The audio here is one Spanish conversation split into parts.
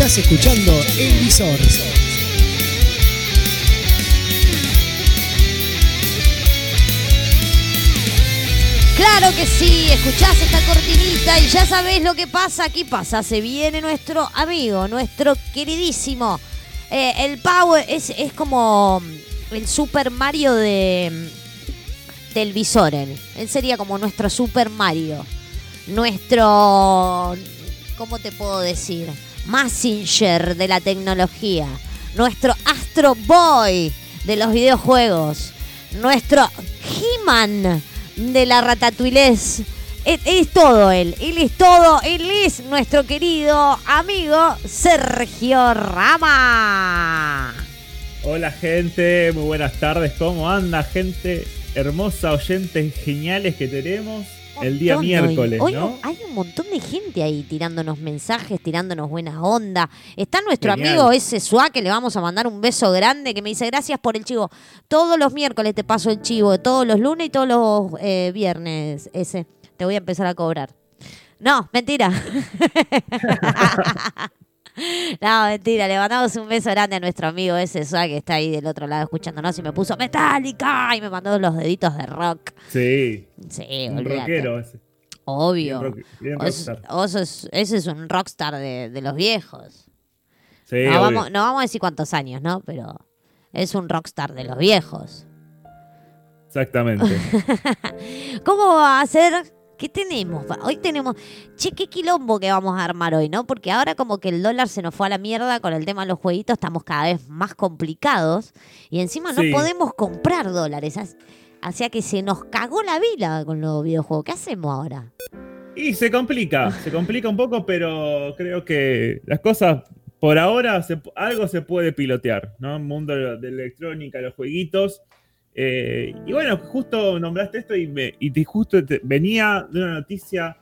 Estás escuchando El Visor. Claro que sí, escuchás esta cortinita y ya sabés lo que pasa. Aquí pasa, se viene nuestro amigo, nuestro queridísimo. eh, el Power es, es como el Super Mario de del Visoren. Él sería como nuestro Super Mario. Nuestro. ¿Cómo te puedo decir? Massinger de la tecnología. Nuestro Astro Boy de los videojuegos. Nuestro He-Man de la Ratatuilés. Es, es todo él. Él es todo. Él es nuestro querido amigo Sergio Rama. Hola gente, muy buenas tardes, ¿cómo anda gente hermosa, oyentes geniales que tenemos el día miércoles. Hoy ¿no? hay un montón de gente ahí tirándonos mensajes, tirándonos buenas ondas. Está nuestro Genial. amigo ese Suá que le vamos a mandar un beso grande que me dice gracias por el chivo. Todos los miércoles te paso el chivo, todos los lunes y todos los eh, viernes ese. Te voy a empezar a cobrar. No, mentira. No, mentira, le mandamos un beso grande a nuestro amigo ese Suá que está ahí del otro lado escuchándonos y me puso Metallica y me mandó los deditos de rock. Sí, Sí, un olvídate. rockero ese. Obvio. Bien rock- ese es un rockstar de, de los viejos. Sí, no, vamos, no vamos a decir cuántos años, ¿no? Pero es un rockstar de los viejos. exactamente. ¿Cómo va a ser? ¿Qué tenemos? Hoy tenemos... Che, qué quilombo que vamos a armar hoy, ¿no? Porque ahora como que el dólar se nos fue a la mierda con el tema de los jueguitos, estamos cada vez más complicados y encima no Sí. podemos comprar dólares. As- O sea que se nos cagó la vida con los videojuegos. ¿Qué hacemos ahora? Y se complica, se complica un poco, pero creo que las cosas por ahora se- algo se puede pilotear, ¿no? El mundo de de electrónica, los jueguitos. Eh, y bueno, justo nombraste esto y, me, y te- justo te- venía de una noticia,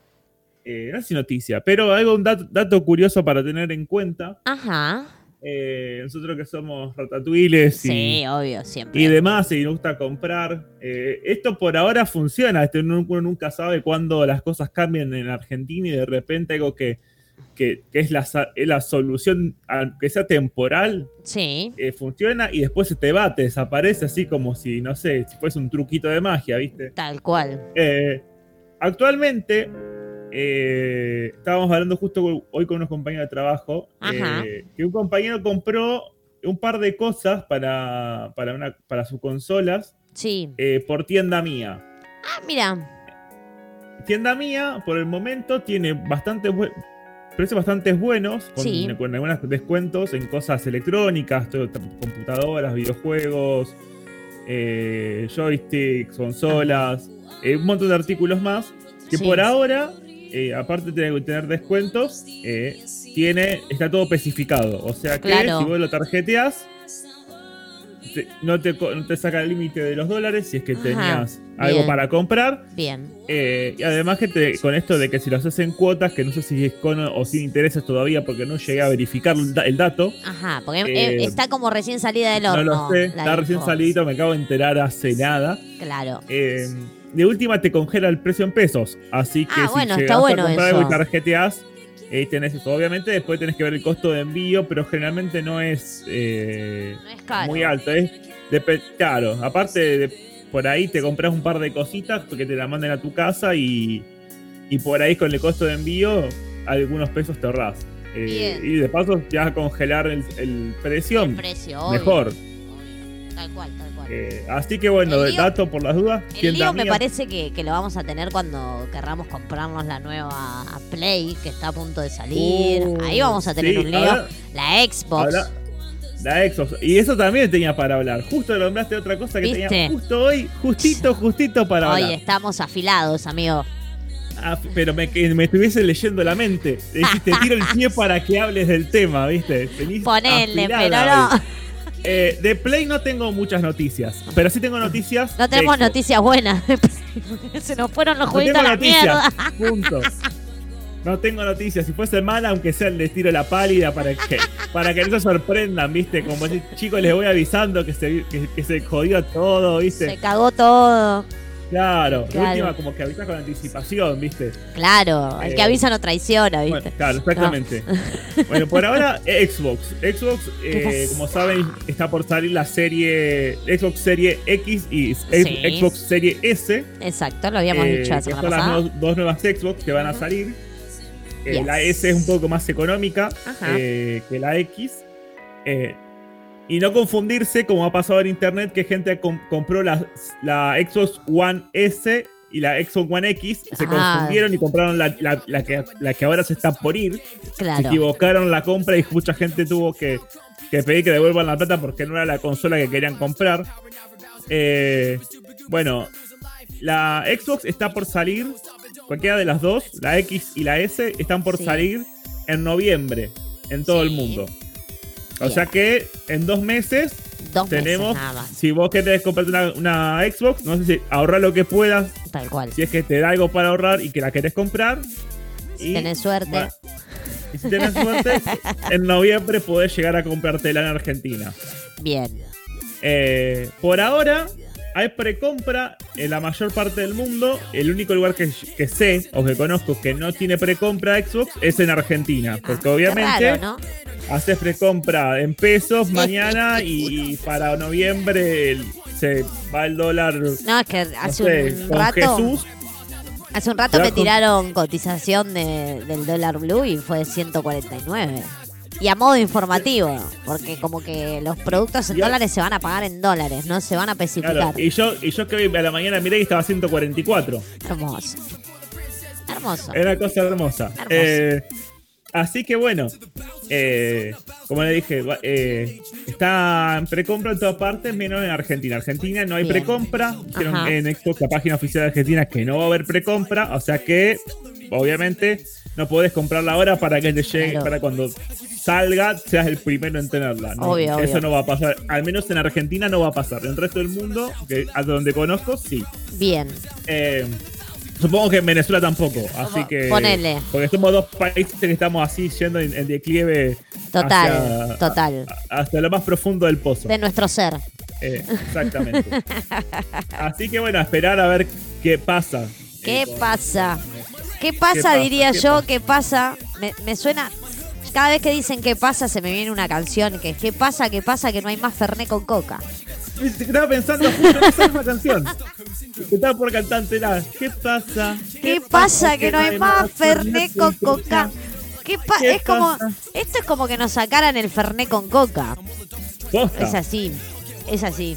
eh, no sé si noticia, pero algo, un dato, dato curioso para tener en cuenta. Ajá. Eh, nosotros que somos ratatuiles y, Sí, obvio, siempre. y demás, y nos gusta comprar. Esto por ahora funciona. Este, uno, uno nunca sabe cuándo las cosas cambian en Argentina y de repente algo que, que, que es, la, la solución, aunque sea temporal, Sí. eh, funciona y después se te va, te desaparece así como si, no sé, si fuese un truquito de magia, ¿viste? Tal cual. Eh, actualmente, eh, estábamos hablando justo hoy con unos compañeros de trabajo, Ajá. que un compañero compró un par de cosas para, para, una, para sus consolas Sí. por tienda mía. Ah, mira. Tienda mía, por el momento, tiene bastante precios bastante buenos, con, Sí. con algunos descuentos en cosas electrónicas, todo- computadoras, videojuegos, eh, joysticks, consolas, eh, un montón de artículos más, que Sí. por ahora, eh, aparte de tener descuentos, tiene, está todo especificado. O sea que Claro. si vos lo tarjeteas, te- no, te, no saca el límite de los dólares si es que Ajá, tenías algo bien. para comprar. Bien. Eh, y además que te- con esto de que si lo haces en cuotas, que no sé si es con o sin intereses todavía porque no llegué a verificar el, da- el dato. Ajá, porque Eh, eh, está como recién salida del No horno. lo sé, está recién salidito, me acabo de enterar hace nada. Claro. Eh, de última te congela el precio en pesos. Así que Ah, si bueno, está llegas bueno a comprar eso. algo y tarjeteas, eh, tenés eso. Obviamente después tenés que ver el costo de envío, pero generalmente no es, eh, No es caro. muy alto. Es claro, aparte de, por ahí te compras un par de cositas porque te la manden a tu casa y, y por ahí con el costo de envío algunos pesos te ahorrás. Eh, y de paso te vas a congelar el, el precio El precio, mejor. obvio. Tal cual, tal cual. Eh, así que bueno, El lío- dato por las dudas. El lío me parece que, que lo vamos a tener cuando querramos comprarnos la nueva Play, que está a punto de salir. Uh, Ahí vamos a tener sí, un lío. la Xbox. la Xbox. Y eso también tenía para hablar. Justo nombraste otra cosa que ¿Viste? tenía justo hoy, justito, justito para Hoy hablar. estamos afilados, amigo. Ah, pero me, que me estuviese leyendo la mente. Te tiro el pie para que hables del tema, ¿viste? Venís Ponele, afilada pero no. hoy. Eh, de Play no tengo muchas noticias, pero sí tengo noticias. No tenemos noticias buenas. Se nos fueron los No jueguitos tengo a la mierda. noticias. Punto. No tengo noticias. Si fuese mala, aunque sea les tiro la pálida para que, para que no se sorprendan, ¿viste? Como chicos, les voy avisando que se, que, que se jodió todo, ¿viste? Se cagó todo. Claro, última como que avisas con anticipación, ¿viste? Claro, el que Eh, avisa no traiciona, ¿viste? Bueno, claro, exactamente. bueno, por ahora Xbox. Xbox, eh, como saben, está por salir la serie Xbox Serie X y Sí. Xbox Serie S. Exacto, lo habíamos eh, dicho semana son las dos, dos nuevas Xbox que van a salir. Eh, Yes. La S es un poco más económica que la X. Y no confundirse, como ha pasado en internet, que gente com- compró la, la Xbox One S y la Xbox One X, se Ah. confundieron y compraron la, la- la que, la que ahora se está por ir. Se equivocaron la compra y mucha gente tuvo que, que pedir que devuelvan la plata porque no era la consola que querían comprar. Eh, bueno, la Xbox está por salir, cualquiera de las dos, la X y la S, están por Sí. salir en noviembre en todo el Sí. O sea que en dos meses Dos tenemos, meses nada más. si vos querés comprarte una, una Xbox, no sé si ahorrar lo que puedas, Tal cual. si es que te da algo para ahorrar y que la querés comprar. Si y- tenés suerte. y si tenés suerte, en noviembre podés llegar a comprártela en Argentina. Bien. Eh, por ahora, hay precompra en la mayor parte del mundo. El único lugar que, que sé o que conozco que no tiene precompra Xbox es en Argentina. Porque Ah, obviamente qué raro, ¿no? haces precompra en pesos mañana y para noviembre el- se va el dólar. No, es que no hace sé, un rato. Jesús. Hace un rato me tiraron cotización de- del dólar blue y fue 149. Y a modo informativo, porque como que los productos en dólares se van a pagar en dólares, no se van a especificar. Claro, y yo, y yo que hoy a la mañana miré y estaba 144. Hermoso. Hermoso. Una cosa hermosa. Hermoso. Eh, así que bueno, eh, como le dije, eh, está en precompra en todas partes, menos en Argentina. Argentina no hay precompra. Dijeron en Xbox, la página oficial de Argentina, que no va a haber precompra. O sea que, obviamente, no podés comprarla ahora para que te llegue, Claro. para cuando salga, seas el primero en tenerla. ¿no? Obvio, Eso obvio. no va a pasar. Al menos en Argentina no va a pasar. En el resto del mundo, que a donde conozco, sí. Bien. Eh, supongo que en Venezuela tampoco, así que. Ponele. Porque somos dos países que estamos así yendo en, en declive. Total, hacia- total. a- hasta lo más profundo del pozo. De nuestro ser. Eh, exactamente. así que bueno, a esperar a ver qué pasa. ¿Qué Eh, con- pasa? ¿Qué pasa, diría ¿Qué yo? pasa? ¿Qué pasa? Me, me suena. Cada vez que dicen qué pasa, se me viene una canción que es ¿Qué pasa? ¿Qué pasa? Que no hay más Fernet con coca. Estaba pensando justo en esa misma canción. Estaba por cantártela. ¿Qué pasa? ¿Qué pasa? Que no hay más Fernet con coca. ¿Qué pa- ¿Qué es como. Esto es como que nos sacaran el Fernet con coca. Posta. Es así. Es así.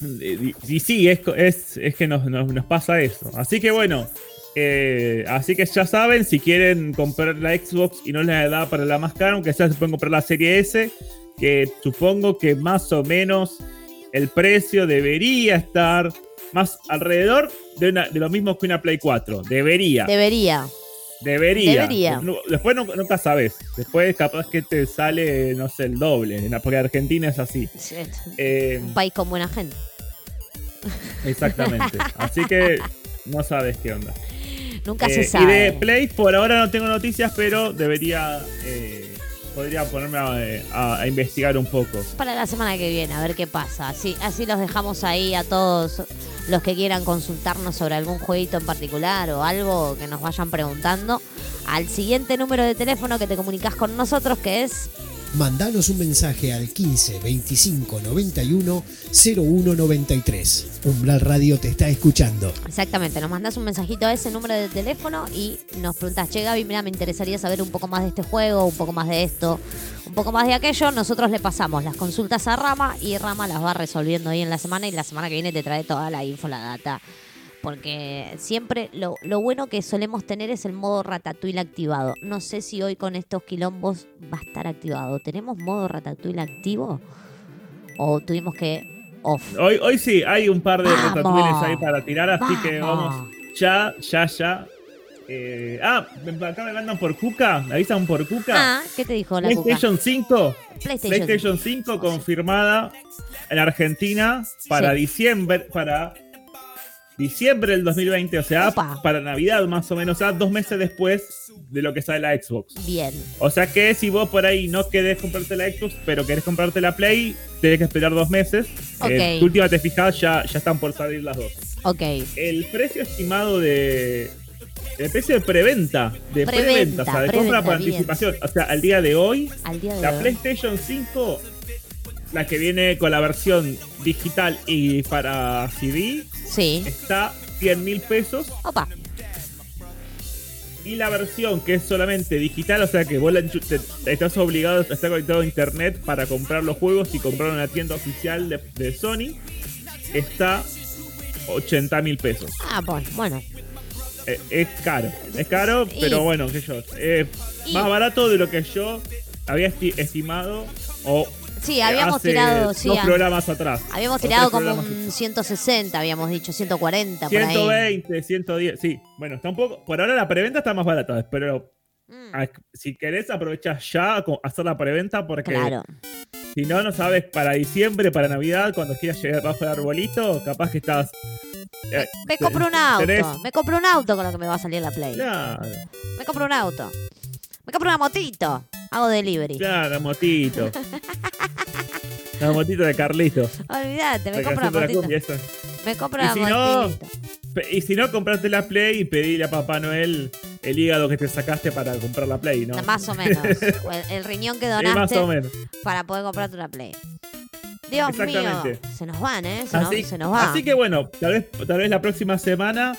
Y, y sí, es, co- es, es que nos, nos- nos pasa eso. Así que bueno, eh, así que ya saben, si quieren comprar la Xbox y no les da para la más cara, aunque sea se pueden comprar la serie S, que supongo que más o menos el precio debería estar más alrededor de, una- de lo mismo que una Play 4. Debería. Debería. debería. debería. Después no- nunca sabes. Después capaz que te sale, no sé, el doble. Porque Argentina es así. Eh, Un país con buena gente. Exactamente. Así que no sabes qué onda. Nunca Eh, se y sabe. de Play, por ahora no tengo noticias, pero debería. eh, podría ponerme a, a- a investigar un poco. para la semana que viene, a ver qué pasa. Así, así los dejamos ahí a todos los que quieran consultarnos sobre algún jueguito en particular o algo que nos vayan preguntando. Al siguiente número de teléfono que te comunicas con nosotros, que es Mandanos un mensaje al 15 25 91 01 93. Umbral Radio te está escuchando. exactamente, nos mandas un mensajito a ese número de teléfono y nos preguntas, che Gaby, mira, me interesaría saber un poco más de este juego, un poco más de esto, un poco más de aquello. Nosotros le pasamos las consultas a Rama y Rama las va resolviendo ahí en la semana y la semana que viene te trae toda la info, la data. Porque siempre lo, lo bueno que solemos tener es el modo ratatouille activado. No sé si hoy con estos quilombos va a estar activado. ¿Tenemos modo ratatouille activo? ¿O tuvimos que off? Hoy, hoy sí, hay un par de Vamos. ratatouilles ahí para tirar, así que Vamos. ya, ya, ya. Eh, ah, acá me mandan por Cuca, me avisan por Cuca. Ah, ¿qué te dijo la cuca? PlayStation 5 PlayStation. PlayStation 5 confirmada en Argentina para Sí. diciembre, para diciembre del 2020, o sea, Opa. para Navidad más o menos, o sea, dos meses después de lo que sale la Xbox. Bien. O sea que si vos por ahí no querés comprarte la Xbox, pero querés comprarte la Play, tenés que esperar dos meses. Ok. Eh, tu última te fijas, ya, ya están por salir las dos. Ok. El precio estimado de. El precio de preventa. De Preventa, preventa, o sea, de compra por anticipación. O sea, al día de hoy, Al día de la hoy. PlayStation 5, la que viene con la versión digital y para CD, Sí. está 100 mil pesos. Opa. Y la versión que es solamente digital, o sea que vos la te- te estás obligado a estar conectado a internet para comprar los juegos y comprar en la tienda oficial de, de Sony, está 80 mil pesos. Ah, pues, bueno. Eh, es caro, es caro, Y- pero bueno, que yo. eh, y- más barato de lo que yo había esti- estimado o Sí, habíamos hace tirado, sí, dos programas atrás. habíamos tirado como un 160, habíamos dicho, 140 por ahí. 120, 110, sí. Bueno, está un poco. Por ahora la preventa está más barata, pero Mm, si querés aprovechar ya a hacer la preventa porque claro. si no, no sabes para diciembre, para Navidad, cuando quieras llegar bajo el arbolito, capaz que estás. eh, Me compro un auto. tenés- Me compro un auto con lo que me va a salir la Play. Claro, Me compro un auto. Me compro una motito. Hago delivery. claro, motito. La motito de Carlito. Olvídate, me La compro una la motito. cumbia. Me compro una si motito. Y si no, compraste la Play y pedile a Papá Noel el hígado que te sacaste para comprar la Play, ¿no? Más o menos. El, el riñón que más donaste o menos. para poder comprarte una Play. Dios mío. Se nos van, ¿eh? Se, Así, se nos va. así que bueno, tal vez, tal vez la próxima semana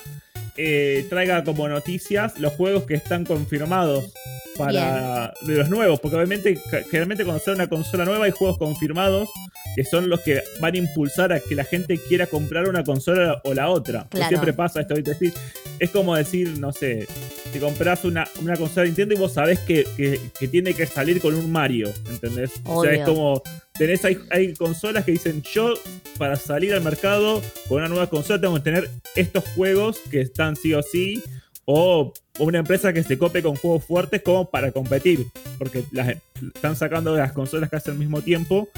eh, traiga como noticias los juegos que están confirmados para de los nuevos, porque obviamente generalmente cuando sale una consola nueva hay juegos confirmados que son los que van a impulsar a que la gente quiera comprar una consola o la otra. Claro. Siempre pasa esto, ¿viste? es decir, es como decir, no sé, si compras una, una consola de Nintendo y vos sabés que, que- que tiene que salir con un Mario, ¿entendés? O sea, es como, tenés, hay, hay consolas que dicen, yo para salir al mercado con una nueva consola tengo que tener estos juegos que están sí o sí, o una empresa que se cope con juegos fuertes como para competir, porque las, están sacando las consolas casi al mismo tiempo.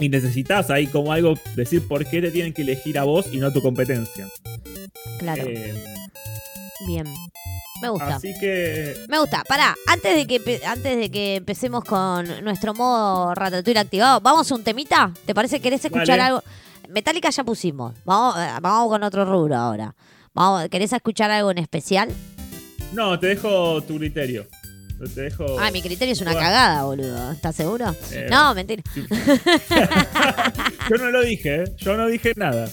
Y necesitas ahí como algo, decir por qué te tienen que elegir a vos y no a tu competencia. Claro. Eh, Bien. Me gusta. así que Me gusta. Pará, antes de que antes de que empecemos con nuestro modo Ratatouille activado, ¿vamos a un temita? ¿Te parece? ¿Querés escuchar algo? Metallica ya pusimos. Vamos, eh, vamos con otro rubro ahora. Vamos, ¿Querés escuchar algo en especial? no, te dejo tu criterio. Te dejo. Ah, mi criterio es una Bueno. cagada, boludo. ¿Estás seguro? Eh, no, mentira. Yo no lo dije, ¿eh? yo no dije nada.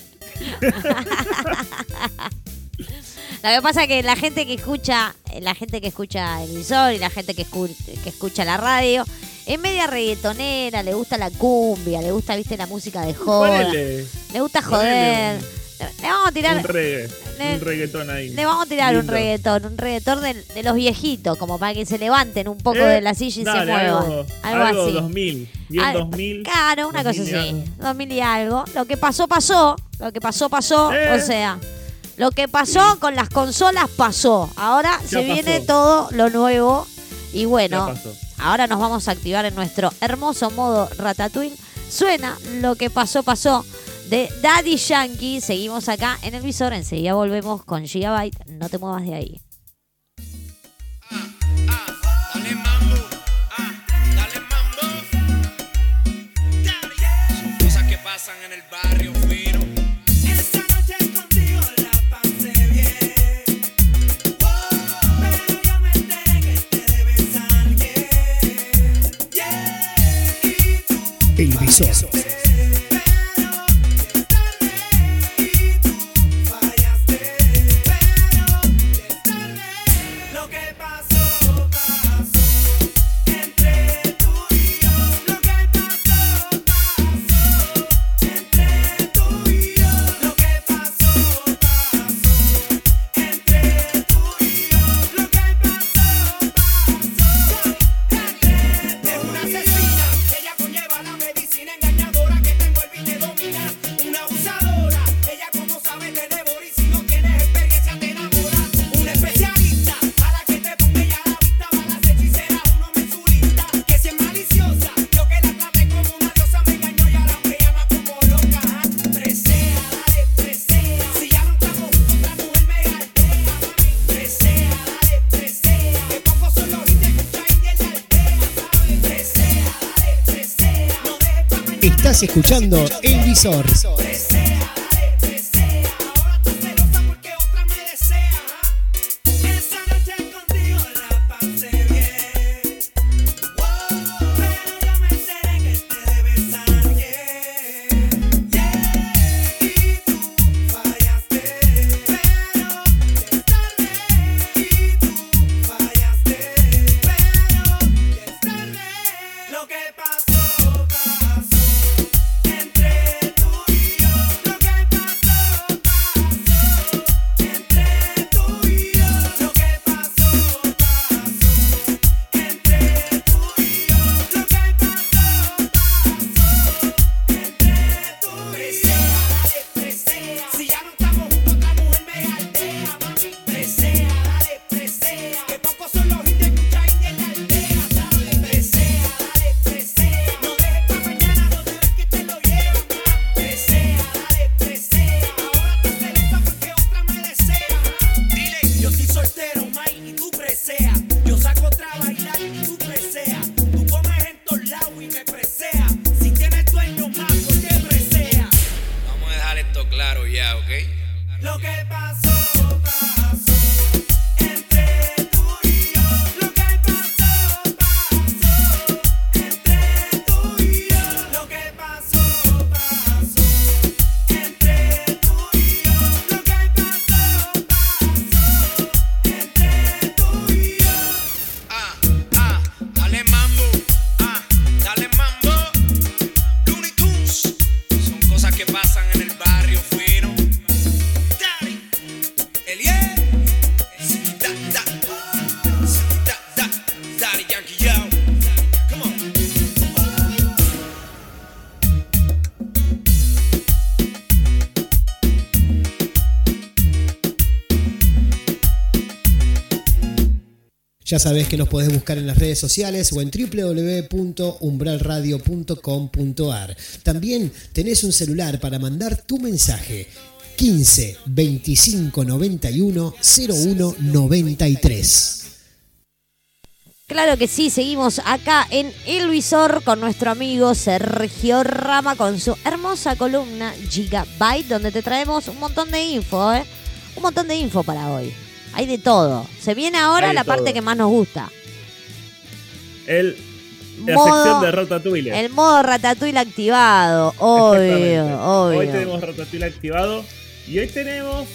Lo que pasa es que la gente que escucha, la gente que escucha el visor y la gente que, escu- que escucha la radio, es media reggaetonera, le gusta la cumbia, le gusta, viste, la música de joda, Ponele le gusta ponele joder. Le vamos a tirar, un, reggae, le- un reggaetón ahí. le vamos a tirar un Lindo. reggaetón, un reggaetón de, de los viejitos, como para que se levanten un poco Eh, de la silla y se dale, muevan. Algo, Algo algo así. 2000, bien Al- 2000. Claro, una cosa 2000 y así. algo. 2000 y algo. Lo que pasó, pasó. Lo que pasó, pasó. Eh. O sea, lo que pasó con las consolas pasó. Ahora Ya se viene pasó. todo lo nuevo. Y bueno, ahora nos vamos a activar en nuestro hermoso modo Ratatouille. Suena lo que pasó, pasó de Daddy Yankee. Seguimos acá en el visor. Enseguida volvemos con Gigabyte. No te muevas de ahí. Ah, en el barrio fino. Esta noche contigo la pasé bien. Oh, pero yo me enteré que te debes a alguien. Yeah, y tú El visor. Escuchando El Visor. Ya sabés que nos podés buscar en las redes sociales o en www.umbralradio.com.ar. También tenés un celular para mandar tu mensaje 15 25 91 01 93. Claro que sí, seguimos acá en El Visor con nuestro amigo Sergio Rama con su hermosa columna Gigabyte, donde te traemos un montón de info, ¿eh? Un montón de info para hoy. Hay de todo. Se viene ahora la parte que más nos gusta. El, la Modo- sección de Ratatouille. El modo Ratatouille activado. Obvio, obvio. Hoy tenemos Ratatouille activado y hoy tenemos.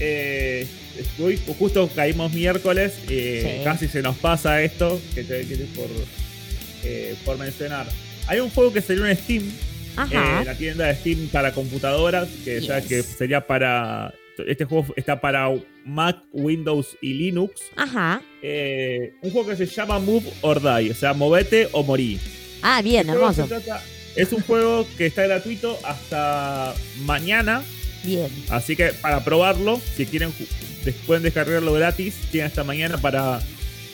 eh, hoy justo caímos miércoles, eh, Sí. casi se nos pasa esto, que te, que te- por, eh, por mencionar. Hay un juego que salió en Steam, Ajá. eh, la tienda de Steam para computadoras, que ya que sería para. Este juego está para Mac, Windows y Linux. Ajá. Eh, un juego que se llama Move or Die, o sea, movete o morí. Ah, bien, El juego hermoso. trata- es un juego que está gratuito hasta mañana, Bien. así que para probarlo, si quieren, pueden descargarlo gratis, tienen hasta mañana para,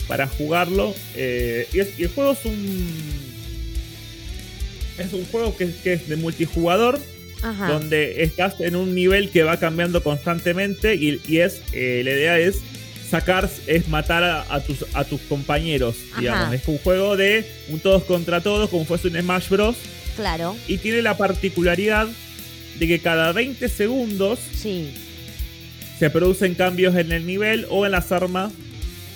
para jugarlo. Eh, y, es- y el juego es un. Es un juego que, que es de multijugador, Ajá. donde estás en un nivel que va cambiando constantemente y, y es eh, la idea es sacar, es matar a, a tus, a tus compañeros, Ajá. digamos. Es un juego de un todos contra todos, como fuese un Smash Bros. Claro. Y tiene la particularidad de que cada 20 segundos Sí. se producen cambios en el nivel o en las armas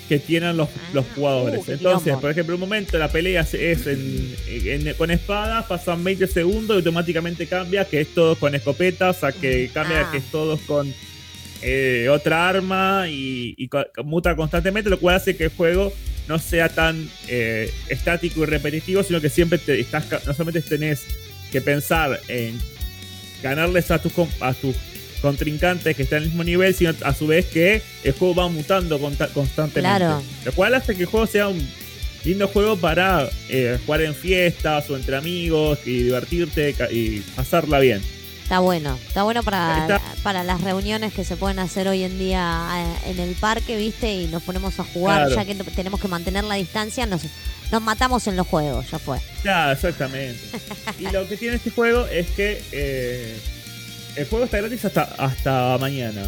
que tienen los, Ah, los jugadores. uh, Entonces, por ejemplo, un momento la pelea se- es en, en- con espadas, pasan 20 segundos y automáticamente cambia que es todos con escopetas, a que cambia Ah. que es todos con eh, otra arma y, muta constantemente, lo cual hace que el juego no sea tan eh, estático y repetitivo, sino que siempre te estás, no solamente tenés que pensar en ganarles a tus, a tus contrincantes que están en el mismo nivel, sino a su vez que el juego va mutando constantemente. Claro. Lo cual hace que el juego sea un lindo juego para eh, jugar en fiestas o entre amigos y divertirte y pasarla bien. Está bueno, está bueno para, Está- para las reuniones que se pueden hacer hoy en día eh, en el parque, ¿viste? Y nos ponemos a jugar, Claro. ya que tenemos que mantener la distancia, nos, nos matamos en los juegos, ya fue. Ya, exactamente. y lo que tiene este juego es que eh, el juego está gratis hasta, hasta mañana.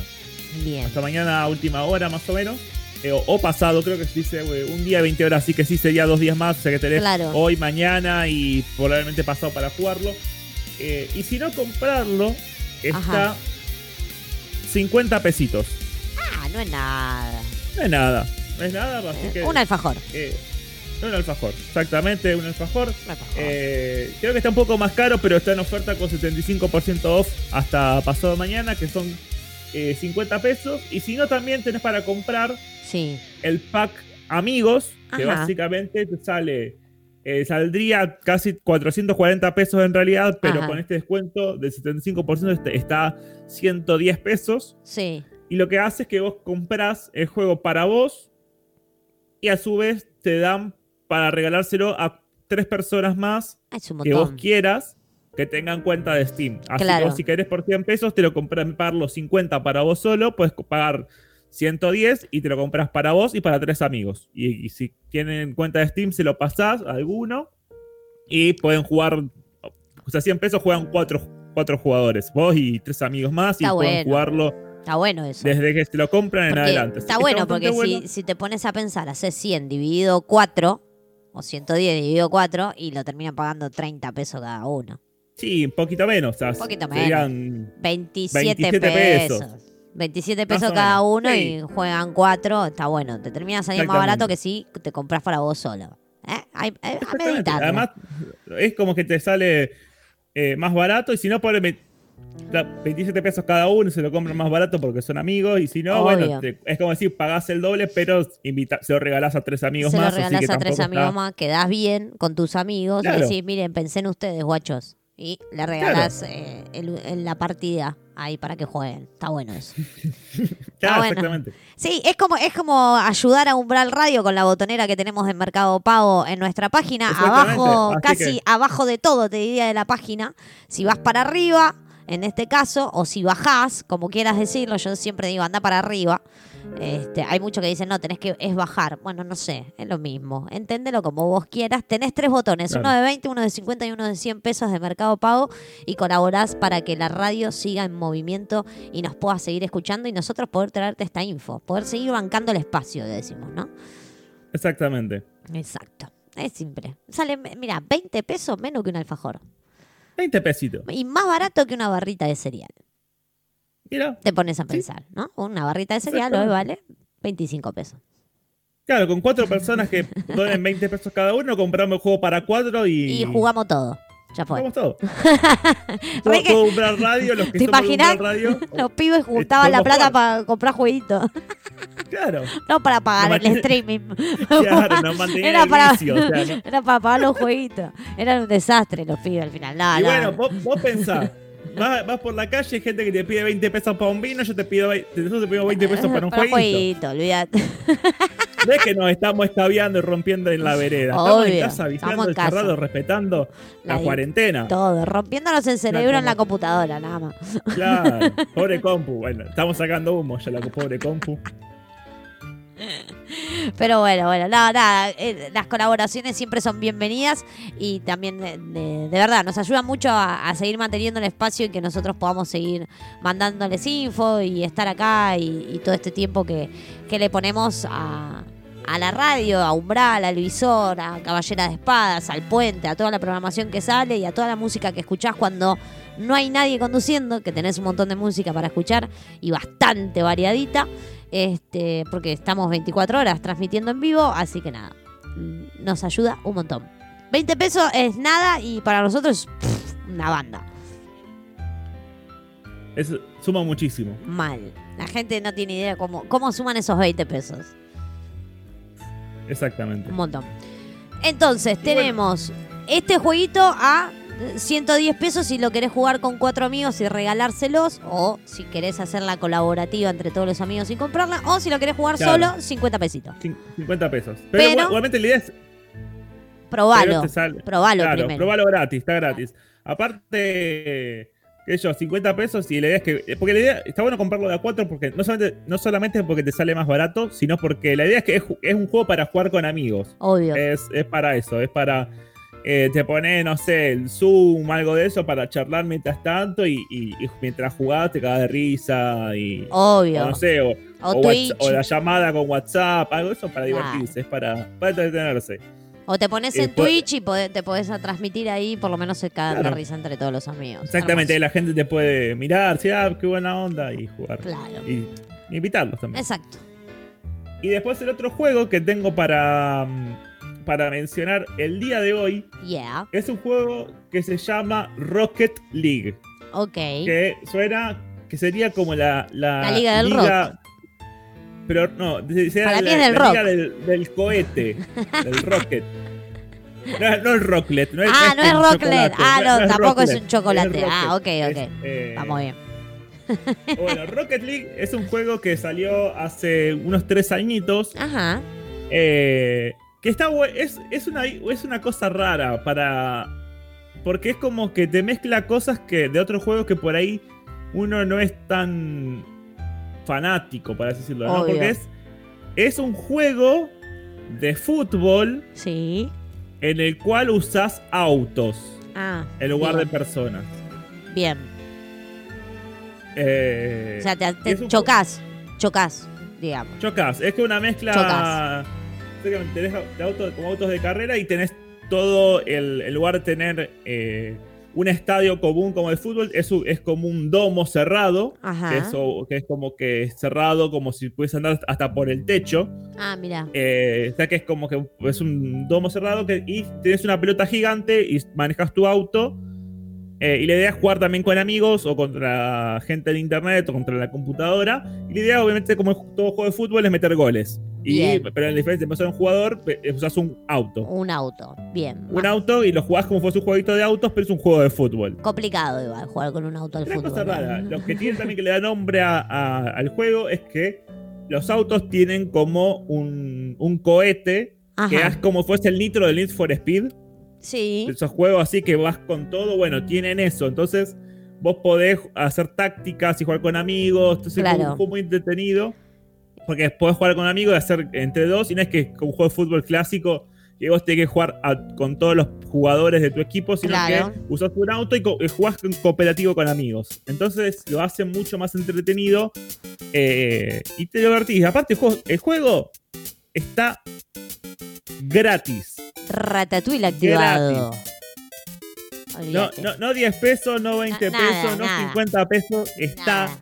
Bien. Hasta mañana última hora más o menos. eh, o, o pasado, creo que se dice eh, un día 20 horas, así que sí sería dos días más, o sea que tenés Claro. hoy, mañana y probablemente pasado para jugarlo. Eh, y si no comprarlo, está Ajá. 50 pesitos. Ah, no es nada. No es nada, no es nada, así que... Un alfajor. Eh, un alfajor, exactamente, un alfajor. Alfajor. Eh, creo que está un poco más caro, pero está en oferta con 75% off hasta pasado mañana, que son eh, 50 pesos. Y si no, también tenés para comprar Sí. el pack Amigos, que básicamente te sale. eh, saldría casi 440 pesos en realidad, pero Ajá. con este descuento del 75% este- está 110 pesos. Sí. Y lo que hace es que vos comprás el juego para vos y a su vez te dan para regalárselo a tres personas más un que vos quieras que tengan cuenta de Steam. Así Claro. que vos, si querés por 100 pesos, te lo compras pagar los 50 para vos solo, puedes pagar 110 y te lo compras para vos y para tres amigos. Y, y si tienen cuenta de Steam, se lo pasás a alguno y pueden jugar, o sea, 100 pesos juegan cuatro, cuatro jugadores, vos y tres amigos más, y pueden jugarlo Está bueno eso. desde que se lo compran en Porque adelante. está bueno porque bueno. Si, si te pones a pensar, haces 100 dividido 4 o 110 dividido 4 y lo terminan pagando 30 pesos cada uno. Sí, un poquito menos. O sea, Un poquito menos. serían 27, 27 pesos. pesos. 27 Más pesos cada uno sí. y juegan 4. Está bueno. Te termina saliendo más barato que si te compras para vos solo. ¿Eh? Hay- a. Además, es como que te sale eh, más barato y si no, da 27 pesos cada uno se lo compran más barato porque son amigos. Y si no, Obvio. bueno, te- es como decir, pagás el doble, pero invita- se lo regalás a tres amigos se lo más. regalás a tres amigos está- más, quedás bien con tus amigos y Claro. decís, miren, pensé en ustedes, guachos. Y le regalás eh, el- el- la partida ahí para que jueguen. Está bueno eso. Claro, bueno. exactamente. Sí, es como, es como ayudar a Umbral Radio con la botonera que tenemos en Mercado Pago en nuestra página. Abajo, así casi que- abajo de todo, te diría de la página. Si vas para arriba, en este caso, o si bajás, como quieras decirlo, yo siempre digo anda para arriba. Este, hay muchos que dicen, no, tenés que es bajar. Bueno, no sé, es lo mismo. Enténdelo como vos quieras. Tenés tres botones, Claro. uno de 20, uno de 50 y uno de 100 pesos de Mercado Pago y colaborás para que la radio siga en movimiento y nos pueda seguir escuchando y nosotros poder traerte esta info, poder seguir bancando el espacio, decimos, ¿no? Exactamente. Exacto. Es simple. Sale, mira, 20 pesos menos que un alfajor. 20 pesitos. Y más barato que una barrita de cereal. Mira, Te pones a pensar, ¿no? Una barrita de cereal hoy vale 25 pesos. claro, con cuatro personas que donen 20 pesos cada uno, compramos el juego para cuatro y. Y jugamos todo. Ya fue. Todo. Umbral Radio, los que ¿Te somos imaginas? Radio. Los pibes juntaban la plata para comprar jueguitos. Claro. No para pagar Nos el mantiene- streaming. Claro, nos mantenían Era el para, vicio, o sea, ¿no? era para pagar los jueguitos. Eran un desastre los pibes al final. No, Y no. bueno, vos, vos pensás, vas, vas por la calle, hay gente que te pide 20 pesos para un vino, yo te pido, nosotros te pedimos 20 pesos para un Para jueguito. olvídate. Ves que nos estamos escabeando y rompiendo en la vereda. Estamos Obvio, en casa estamos en casa. encerrados, respetando la, cuarentena. Todo, rompiéndonos el cerebro en la computadora, nada más. Claro, pobre compu. Bueno, estamos sacando humo ya la pobre compu. Pero bueno, bueno, nada, nada. eh, las colaboraciones siempre son bienvenidas y también de, de- de verdad nos ayuda mucho a, a seguir manteniendo el espacio y que nosotros podamos seguir mandándoles info y estar acá y, y todo este tiempo que, que le ponemos a, a la radio, a Umbral, al Visor, a Caballera de Espadas, al Puente, a toda la programación que sale y a toda la música que escuchás cuando no hay nadie conduciendo, que tenés un montón de música para escuchar y bastante variadita este, porque estamos 24 horas transmitiendo en vivo, así que nada, nos ayuda un montón. 20 pesos es nada y para nosotros pff, una banda. Es, suma muchísimo. Mal. La gente no tiene idea cómo, cómo suman esos 20 pesos. Exactamente. Un montón. Entonces, bueno. tenemos este jueguito a 110 pesos si lo querés jugar con cuatro amigos y regalárselos. O si querés hacer la colaborativa entre todos los amigos y comprarla. O si lo querés jugar Claro. solo, 50 pesitos. Cin- 50 pesos. Pero, Pero- igualmente la idea es. Probalo. Probalo claro, primero. probalo gratis, está gratis. Aparte, qué sé yo, 50 pesos y la idea es que. Porque la idea está bueno comprarlo de a 4 porque no solamente, no solamente porque te sale más barato, sino porque la idea es que es, un juego para jugar con amigos. Obvio. Es, es para eso, es para eh, te pones, no sé, el Zoom, algo de eso para charlar mientras tanto y, y- y mientras jugás te cagas de risa y... Obvio. O no sé, o, O o Twitch. Whats- o la llamada con WhatsApp, algo de eso para divertirse, es para, para entretenerse. O te pones en pues- Twitch y podés- te podés transmitir ahí, por lo menos se Claro. risa entre todos los amigos. Exactamente, Hermoso. la gente te puede mirar, sí, ah, qué buena onda y jugar. Claro. Y, y invitarlos también. Exacto. Y después el otro juego que tengo para, mm, para mencionar el día de hoy Yeah. es un juego que se llama Rocket League. Ok. Que suena que sería como la, la, La liga del Pero no, mí la, es del la rock. liga del, del cohete, del rocket. No, no el rocklet. No es, Ah, no es rocklet. Ah, no, tampoco es un chocolate. es Ah, ok, ok. Es, eh, Vamos bien. Bueno, Rocket League es un juego que salió hace unos tres añitos. Ajá. eh, que está es, es, una, es una cosa rara para. Porque es como que te mezcla cosas que de otros juegos que por ahí uno no es tan fanático, para así decirlo, ¿no? Obvio. Porque es, es un juego de fútbol Sí. en el cual usas autos Ah. en lugar bien, de personas. Bien. Eh, O sea, te, te chocas. Chocas, digamos. Chocas, es que una mezcla Chocas. Tenés de auto- como autos de carrera y tenés todo el, en lugar de tener eh, un estadio común como de fútbol, es, un- es como un domo cerrado, que, eso, que es como que es cerrado, como si pudiese andar hasta por el techo. Ah, mira. Eh, o sea que es como que es un domo cerrado que, y tenés una pelota gigante y manejas tu auto. Eh, y la idea es jugar también con amigos o contra gente en internet o contra la computadora. Y la idea, obviamente, como en todo juego de fútbol, es meter goles. Y, Bien. pero la diferencia de usar un jugador, es usas un auto. Un auto. Bien. Un auto y lo jugás como si fuese un jueguito de autos, pero es un juego de fútbol. Complicado igual jugar con un auto al fútbol. cosa ¿eh? rara. Lo que tiene también que le da nombre a- a- al juego es que los autos tienen como un, un cohete que es como fuese el nitro del Need for Speed. Sí. Esos juegos así que vas con todo, bueno, tienen eso. Entonces, vos podés hacer tácticas y jugar con amigos. Entonces, es Claro. un juego muy entretenido. Porque podés jugar con amigos y hacer entre dos. Y no es que un juego de fútbol clásico que vos tenés que jugar a- con todos los jugadores de tu equipo, sino Claro. que usás un auto y, co- y jugás en cooperativo con amigos. Entonces, lo hace mucho más entretenido eh, y te divertís. Aparte, el juego, el juego está gratis. Ratatouille activado. No, Olvídate. no, no 10 pesos, no 20 Na- nada, pesos, no nada. 50 pesos. Está Nada.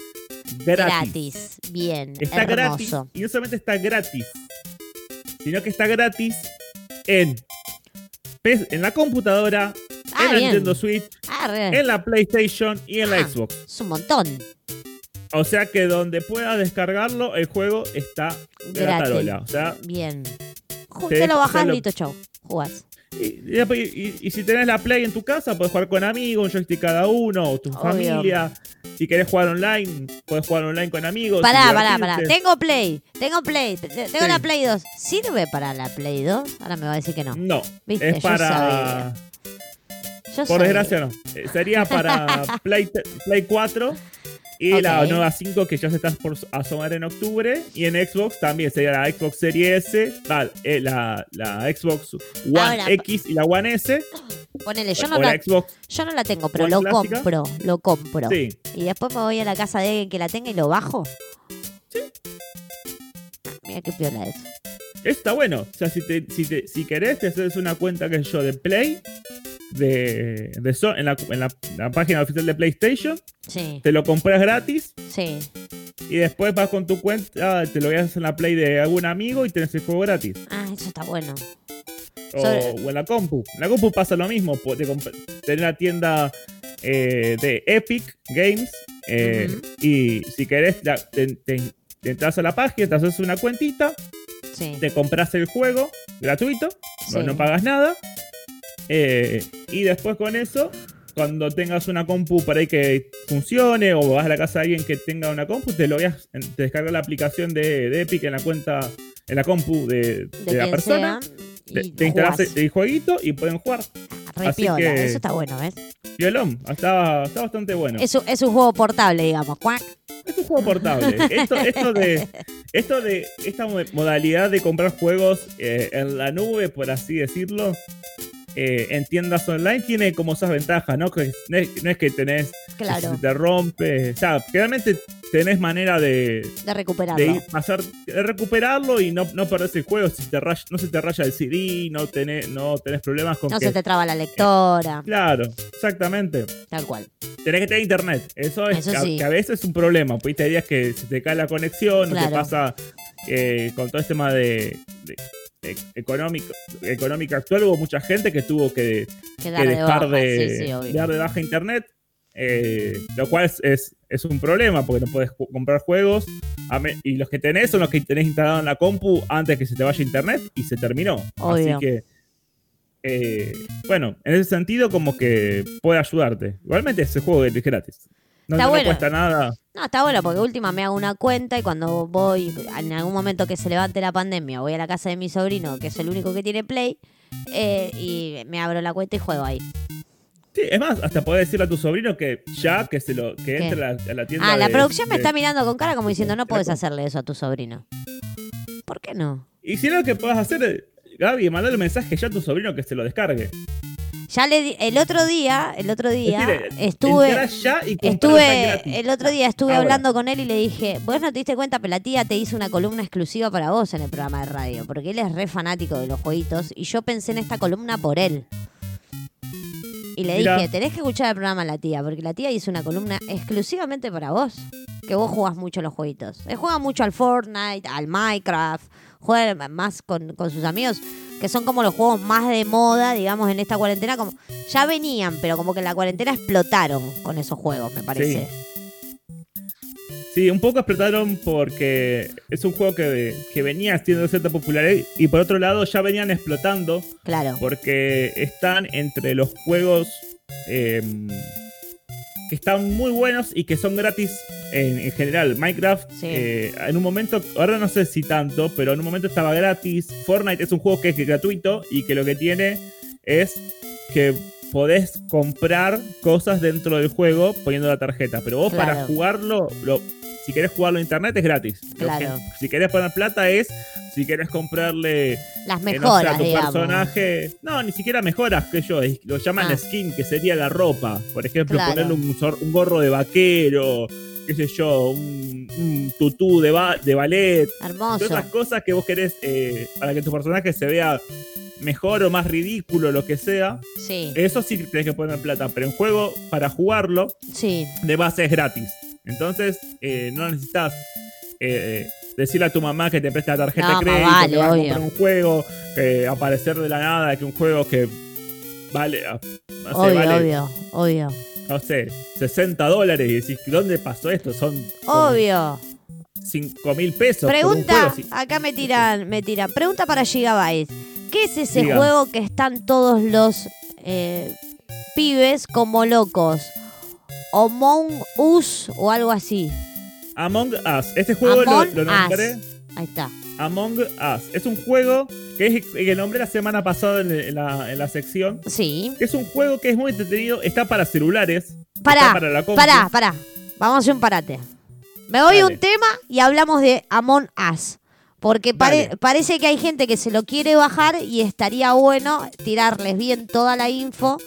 Gratis. Gratis. Bien. Está gratis. hermoso. Y no solamente está gratis, sino que está gratis en, en la computadora, Ah, en la. Nintendo Switch, Ah, en la PlayStation y en la Ah. Xbox. Es un montón. O sea que donde puedas descargarlo, el juego está gratarola. O sea, Bien. Te- lo bajás, lo- listo, chau. Jugás. Y, y- y- y si tenés la Play en tu casa, puedes jugar con amigos, un joystick cada uno, o tu Obvio. familia. Si querés jugar online, puedes jugar online con amigos. Pará, pará, pará. Tengo Play. Tengo Play. te- Tengo Sí. la Play 2. ¿Sirve para la Play 2? Ahora me va a decir que no. No, Viste, es yo para. sabía. Yo Por sabía. desgracia no. Eh, Sería para Play, Play 4 y la nueva 5 que ya se está por asomar en octubre. Y en Xbox también sería la Xbox Series S, ah, eh, la, la Xbox One Ahora, X y la One S. Ponele, yo no, la, la Xbox, yo no la tengo, pero One lo clásica. compro. Lo compro. sí. Y después me voy a la casa de alguien que la tenga y lo bajo. Ah, Mira qué piola eso. Está bueno. O sea, si, te, si, te- si querés, te haces una cuenta que yo de Play. De, de So- en, la, en la- la página oficial de PlayStation, Sí, te lo compras gratis sí. y después vas con tu cuenta, te lo hacer en la Play de algún amigo y tenés el juego gratis. Ah, eso está bueno. O, Sobre- o en la compu. En la compu pasa lo mismo. comp- Tenés la tienda eh, de Epic Games. eh. Y si querés, te, te- te entras a la página, te haces una cuentita, Sí. te compras el juego gratuito, no pagas nada. Eh, y después con eso, cuando tengas una compu para ahí que funcione, o vas a la casa de alguien que tenga una compu, te lo te descargas la aplicación de, de Epic en la cuenta, en la compu de, De, de la persona. sea. Te, instalas el jueguito y pueden jugar. Re así piola, que- Eso está bueno, ¿ves? Violón, está, está bastante bueno. Es, un- es un juego portable, digamos. Cuac. Es un juego portable. Esto, esto de, esto de esta mo- modalidad de comprar juegos eh, en la nube, por así decirlo, eh, en tiendas online tiene como esas ventajas, ¿no? Que no es, no es que tenés, que Claro, se te rompe, o sea, generalmente tenés manera de, de recuperarlo. de, ir- pasar, de recuperarlo y no, no perdés el juego, si te raya- no se te raya el CD, no tenés, no tenés problemas con No que... se te traba la lectora, Claro, exactamente. tal cual. Tenés que tener internet. Eso es Eso que, a- sí. que a veces es un problema. Pues hay días que se te cae la conexión, Claro. te pasa eh, con todo este tema de económico, económica actual. Hubo mucha gente que tuvo que, Que que dar de dejar baja, de, sí, sí, obvio. dar de baja internet. eh, lo cual es, es, es un problema porque no puedes ju- comprar juegos. y los que tenés son los que tenés instalado en la compu antes que se te vaya internet y se terminó. Obvio. Así que. eh, bueno, en ese sentido, como que puede ayudarte. Igualmente, ese juego es gratis. No, Está no bueno. cuesta nada. No, está bueno porque última me hago una cuenta y cuando voy, en algún momento que se levante la pandemia, voy a la casa de mi sobrino, que es el único que tiene Play, eh, y me abro la cuenta y juego ahí. Sí, es más, hasta podés decirle a tu sobrino que ya que se lo que ¿Qué? entre a la, a la tienda. Ah, la de- producción me de- está mirando con cara como diciendo, no de- puedes hacerle eso a tu sobrino. ¿Por qué no? Y si no, lo que puedas hacer, Gaby, mandale un mensaje ya a tu sobrino que se lo descargue. Ya le di- el otro día, el otro día Decirle, estuve y estuve el otro día estuve Ahora. hablando con él y le dije, "Vos no te diste cuenta, pero la tía te hizo una columna exclusiva para vos en el programa de radio, porque él es re fanático de los jueguitos y yo pensé en esta columna por él." Y le Mirá. dije, tenés que escuchar el programa la tía, porque la tía hizo una columna exclusivamente para vos. Que vos jugás mucho los jueguitos. Él juega mucho al Fortnite, al Minecraft, juega más con, con sus amigos, que son como los juegos más de moda, digamos, en esta cuarentena. Como, ya venían, pero como que en la cuarentena explotaron con esos juegos, me parece. Sí, un poco explotaron porque es un juego que, que venía teniendo cierta popularidad y por otro lado ya venían explotando Claro. porque están entre los juegos eh, que están muy buenos y que son gratis en, en general. Minecraft, Sí. eh, en un momento, ahora no sé si tanto, pero en un momento estaba gratis. Fortnite es un juego que es gratuito y que lo que tiene es que podés comprar cosas dentro del juego poniendo la tarjeta. Pero vos para jugarlo, lo- si querés jugarlo en internet es gratis. Claro. que- si querés poner plata es, si querés comprarle Las no sea mejoras, tu digamos. personaje. No, ni siquiera mejoras que yo. Lo llaman Ah. skin, que sería la ropa. Por ejemplo, Claro. ponerle un, gorro de vaquero, qué sé yo, un, un tutú de, ba- de ballet. Hermoso. Esas cosas que vos querés eh, para que tu personaje se vea mejor o más ridículo, lo que sea. Sí, Eso sí que tenés que poner plata. Pero en juego, para jugarlo, sí. de base es gratis. Entonces, eh, no necesitas eh, decirle a tu mamá que te preste la tarjeta No, de crédito, vale, que vas a comprar un juego, que aparecer de la nada, que un juego que vale, ah, no sé, Obvio, vale, obvio, obvio. no sé, 60 dólares y decís, ¿dónde pasó esto? Son como Obvio. 5 mil pesos. por un Pregunta, juego, acá me tiran, me tiran. Pregunta para Gigabyte. ¿Qué es ese Diga. juego que están todos los eh, pibes como locos? Among Us o algo así. Among Us. Este juego lo, Among lo nombré. Us. Ahí está. Among Us. Es un juego que, es, que nombré la semana pasada en, en la, en la sección. Sí. Es un juego que es muy entretenido. Está para celulares. Pará, está para la compu. pará, pará. Vamos a hacer un parate. Me doy Dale. un tema y hablamos de Among Us. Porque pare- parece que hay gente que se lo quiere bajar y estaría bueno tirarles bien toda la info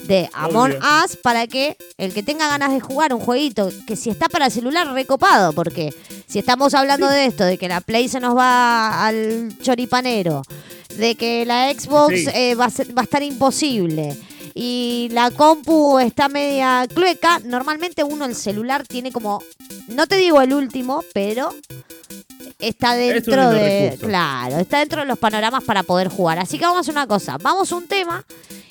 de Among Obvio. Us para que el que tenga ganas de jugar un jueguito, que si está para celular, recopado, porque si estamos hablando de esto, de que la Play se nos va al choripanero, de que la Xbox Sí. eh, va, a ser- va a estar imposible y la compu está media clueca, normalmente uno el celular tiene como, no te digo el último, pero está dentro de, recurso. claro, está dentro de los panoramas para poder jugar. Así que vamos a hacer una cosa, vamos a un tema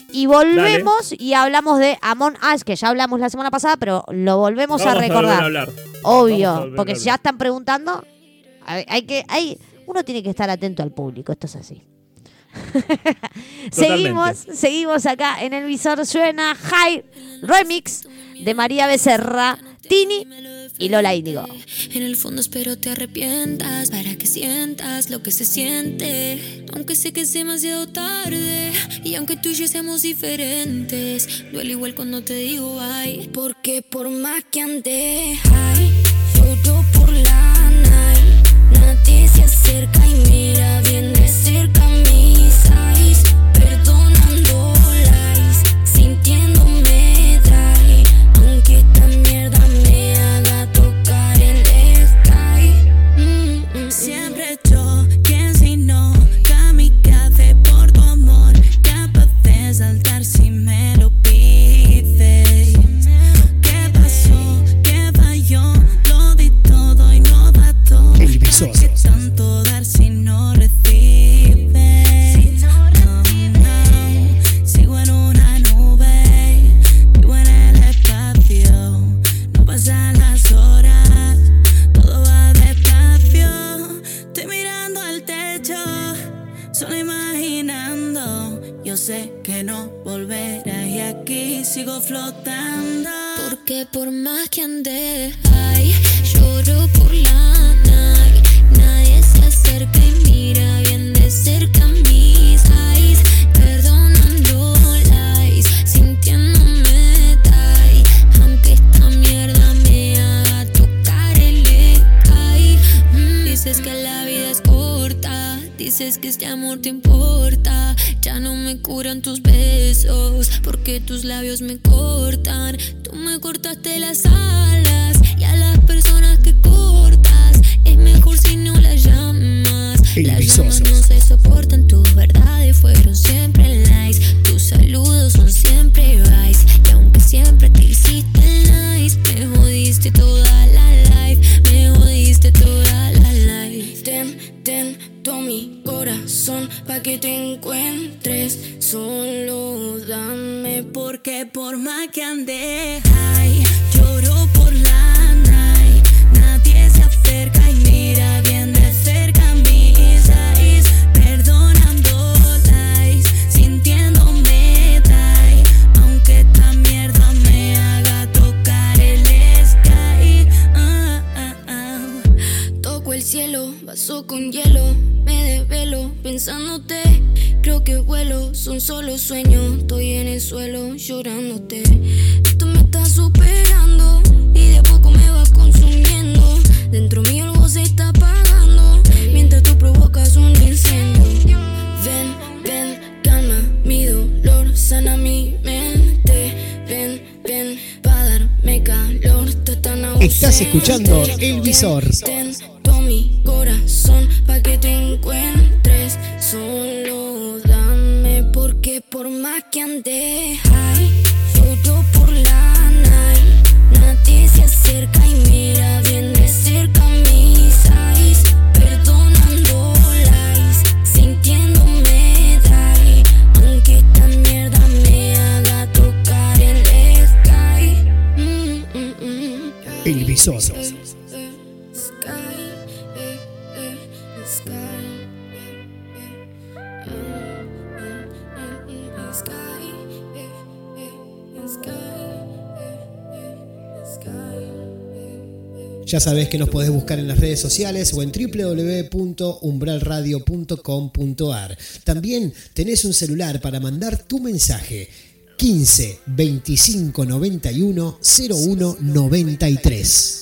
y volvemos y hablamos de Among Us, que ya hablamos la semana pasada, pero lo volvemos Vamos a recordar. a hablar. Obvio, a porque si ya están preguntando, hay que, hay, uno tiene que estar atento al público, esto es así. seguimos, seguimos acá en el visor suena High Remix de María Becerra, Tini y Lola Índigo. En el fondo espero te arrepientas para que sientas lo que se siente. Aunque sé que es demasiado tarde y aunque tú y yo seamos diferentes, duele igual cuando te digo ay. Porque por más que ande high, lloro por la night. Nadie se acerca y mira bien de cerca Perdonando lais, sintiéndome traje, aunque esta mierda me haga tocar el sky. Mm, mm, Siempre yo, quien si no, camina de por tu amor, capaz de saltar si me lo pides. ¿Qué pasó? ¿Qué falló? Lo di todo y no bato. sé que no volverás y aquí sigo flotando. Porque por más que ande, ay, lloro por la nada. Labios me cortan. Tú me cortaste las alas escuchando. El Visor. Sabés que nos podés buscar en las redes sociales o en www.umbralradio.com.ar. También tenés un celular para mandar tu mensaje 15 25 91 01 93.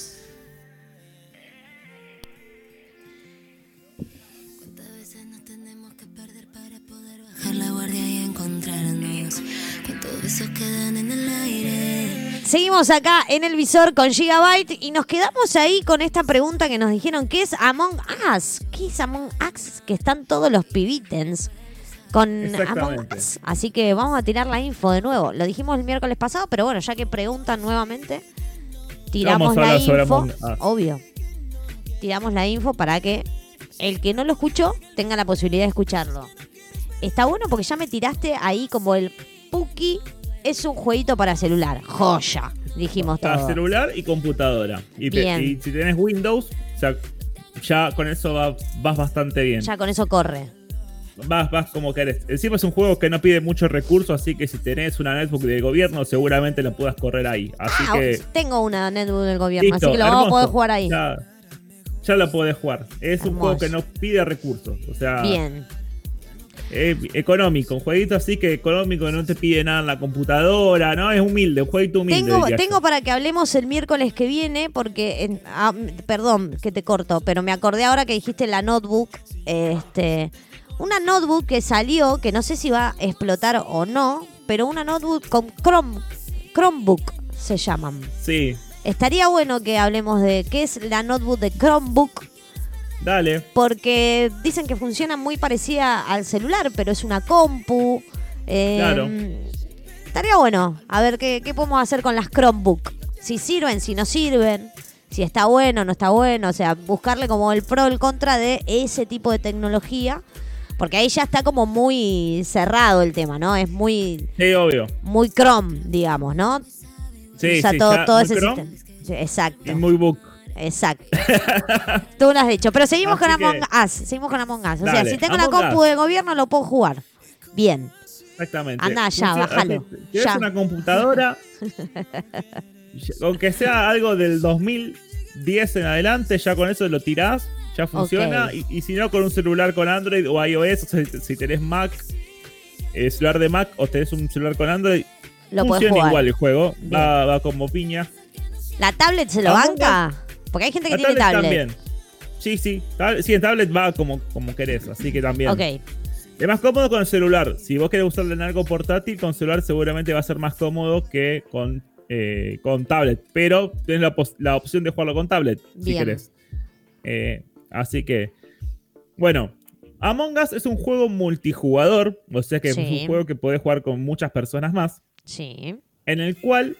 ¿Cuántas Seguimos acá en el visor con Gigabyte y nos quedamos ahí con esta pregunta que nos dijeron, ¿qué es Among Us? ¿Qué es Among Us? Que están todos los pibitens con Among. Us. Así que vamos a tirar la info de nuevo. Lo dijimos el miércoles pasado, pero bueno, ya que preguntan nuevamente, tiramos la info. Obvio. Tiramos la info para que el que no lo escuchó tenga la posibilidad de escucharlo. Está bueno porque ya me tiraste ahí como el Puki es un jueguito para celular. Joya, dijimos Para todo. celular y computadora. Y, Bien. y si tenés Windows, o sea, ya con eso va- vas bastante bien. Ya con eso corre. Vas, vas como querés. Encima es un juego que no pide muchos recursos, así que si tenés una netbook del gobierno, seguramente la puedas correr ahí. Así ah, que. tengo una netbook del gobierno, listo, así que lo vamos a poder jugar ahí. Ya, ya la podés jugar. Es un juego que no pide recursos. O sea, Bien. Es económico. Un jueguito así que económico, no te pide nada en la computadora, ¿no? Es humilde, un jueguito humilde. Tengo, para que hablemos el miércoles que viene, porque, en- ah, perdón que te corto, pero me acordé ahora que dijiste la notebook. Este, una notebook que salió, que no sé si va a explotar o no, pero una notebook con Chrome, Chromebook se llaman. Sí, Estaría bueno que hablemos de qué es la notebook de Chromebook, dale. porque dicen que funciona muy parecida al celular, pero es una compu. Eh, Claro. Estaría bueno a ver qué, qué podemos hacer con las Chromebook. Si sirven, si no sirven, si está bueno, no está bueno. O sea, buscarle como el pro, el contra de ese tipo de tecnología. Porque ahí ya está como muy cerrado el tema, ¿no? Es muy, Sí, obvio. muy Chrome, digamos, ¿no? Sí, o sea, sí, todo, ese Chrome Exacto. y muy book. Exacto. Tú lo has dicho. Pero seguimos Así con que- Among Us. Seguimos con Among Us. O sea, si tengo la Among compu Us. de gobierno, lo puedo jugar. Bien. Exactamente. Anda ya, bájalo, Tienes ya. una computadora, aunque sea algo del 2010 en adelante, ya con eso lo tirás, ya funciona. Y, y si no, con un celular con Android o iOS, o sea, si tenés Mac, eh, celular de Mac o tenés un celular con Android, Lo funciona jugar. igual el juego. Va, va como piña. ¿La tablet se lo banca? Porque hay gente que tiene tablet también. Sí, sí. Sí, en tablet va como, como querés, así que también. Ok, Es más cómodo con el celular. Si vos querés usarlo en algo portátil, con celular seguramente va a ser más cómodo que con, eh, con tablet. Pero tienes la, la opción de jugarlo con tablet, si querés. Eh, así que, bueno, Among Us es un juego multijugador, o sea que Sí. es un juego que podés jugar con muchas personas más, sí. en el cual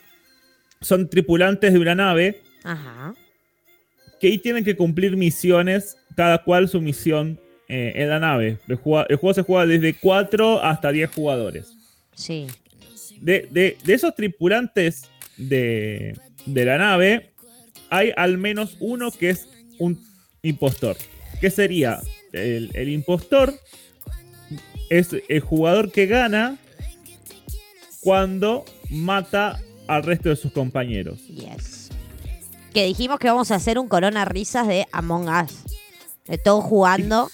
son tripulantes de una nave Ajá. Que ahí tienen que cumplir misiones, cada cual su misión eh, en la nave. El, jugua- el juego se juega desde 4 hasta 10 jugadores. Sí. De, de- de esos tripulantes de, de la nave, hay al menos uno que es un impostor. ¿Qué sería? El, el impostor es el jugador que gana cuando mata al resto de sus compañeros. Yes. Que dijimos que vamos a hacer un corona risas de Among Us. De todos jugando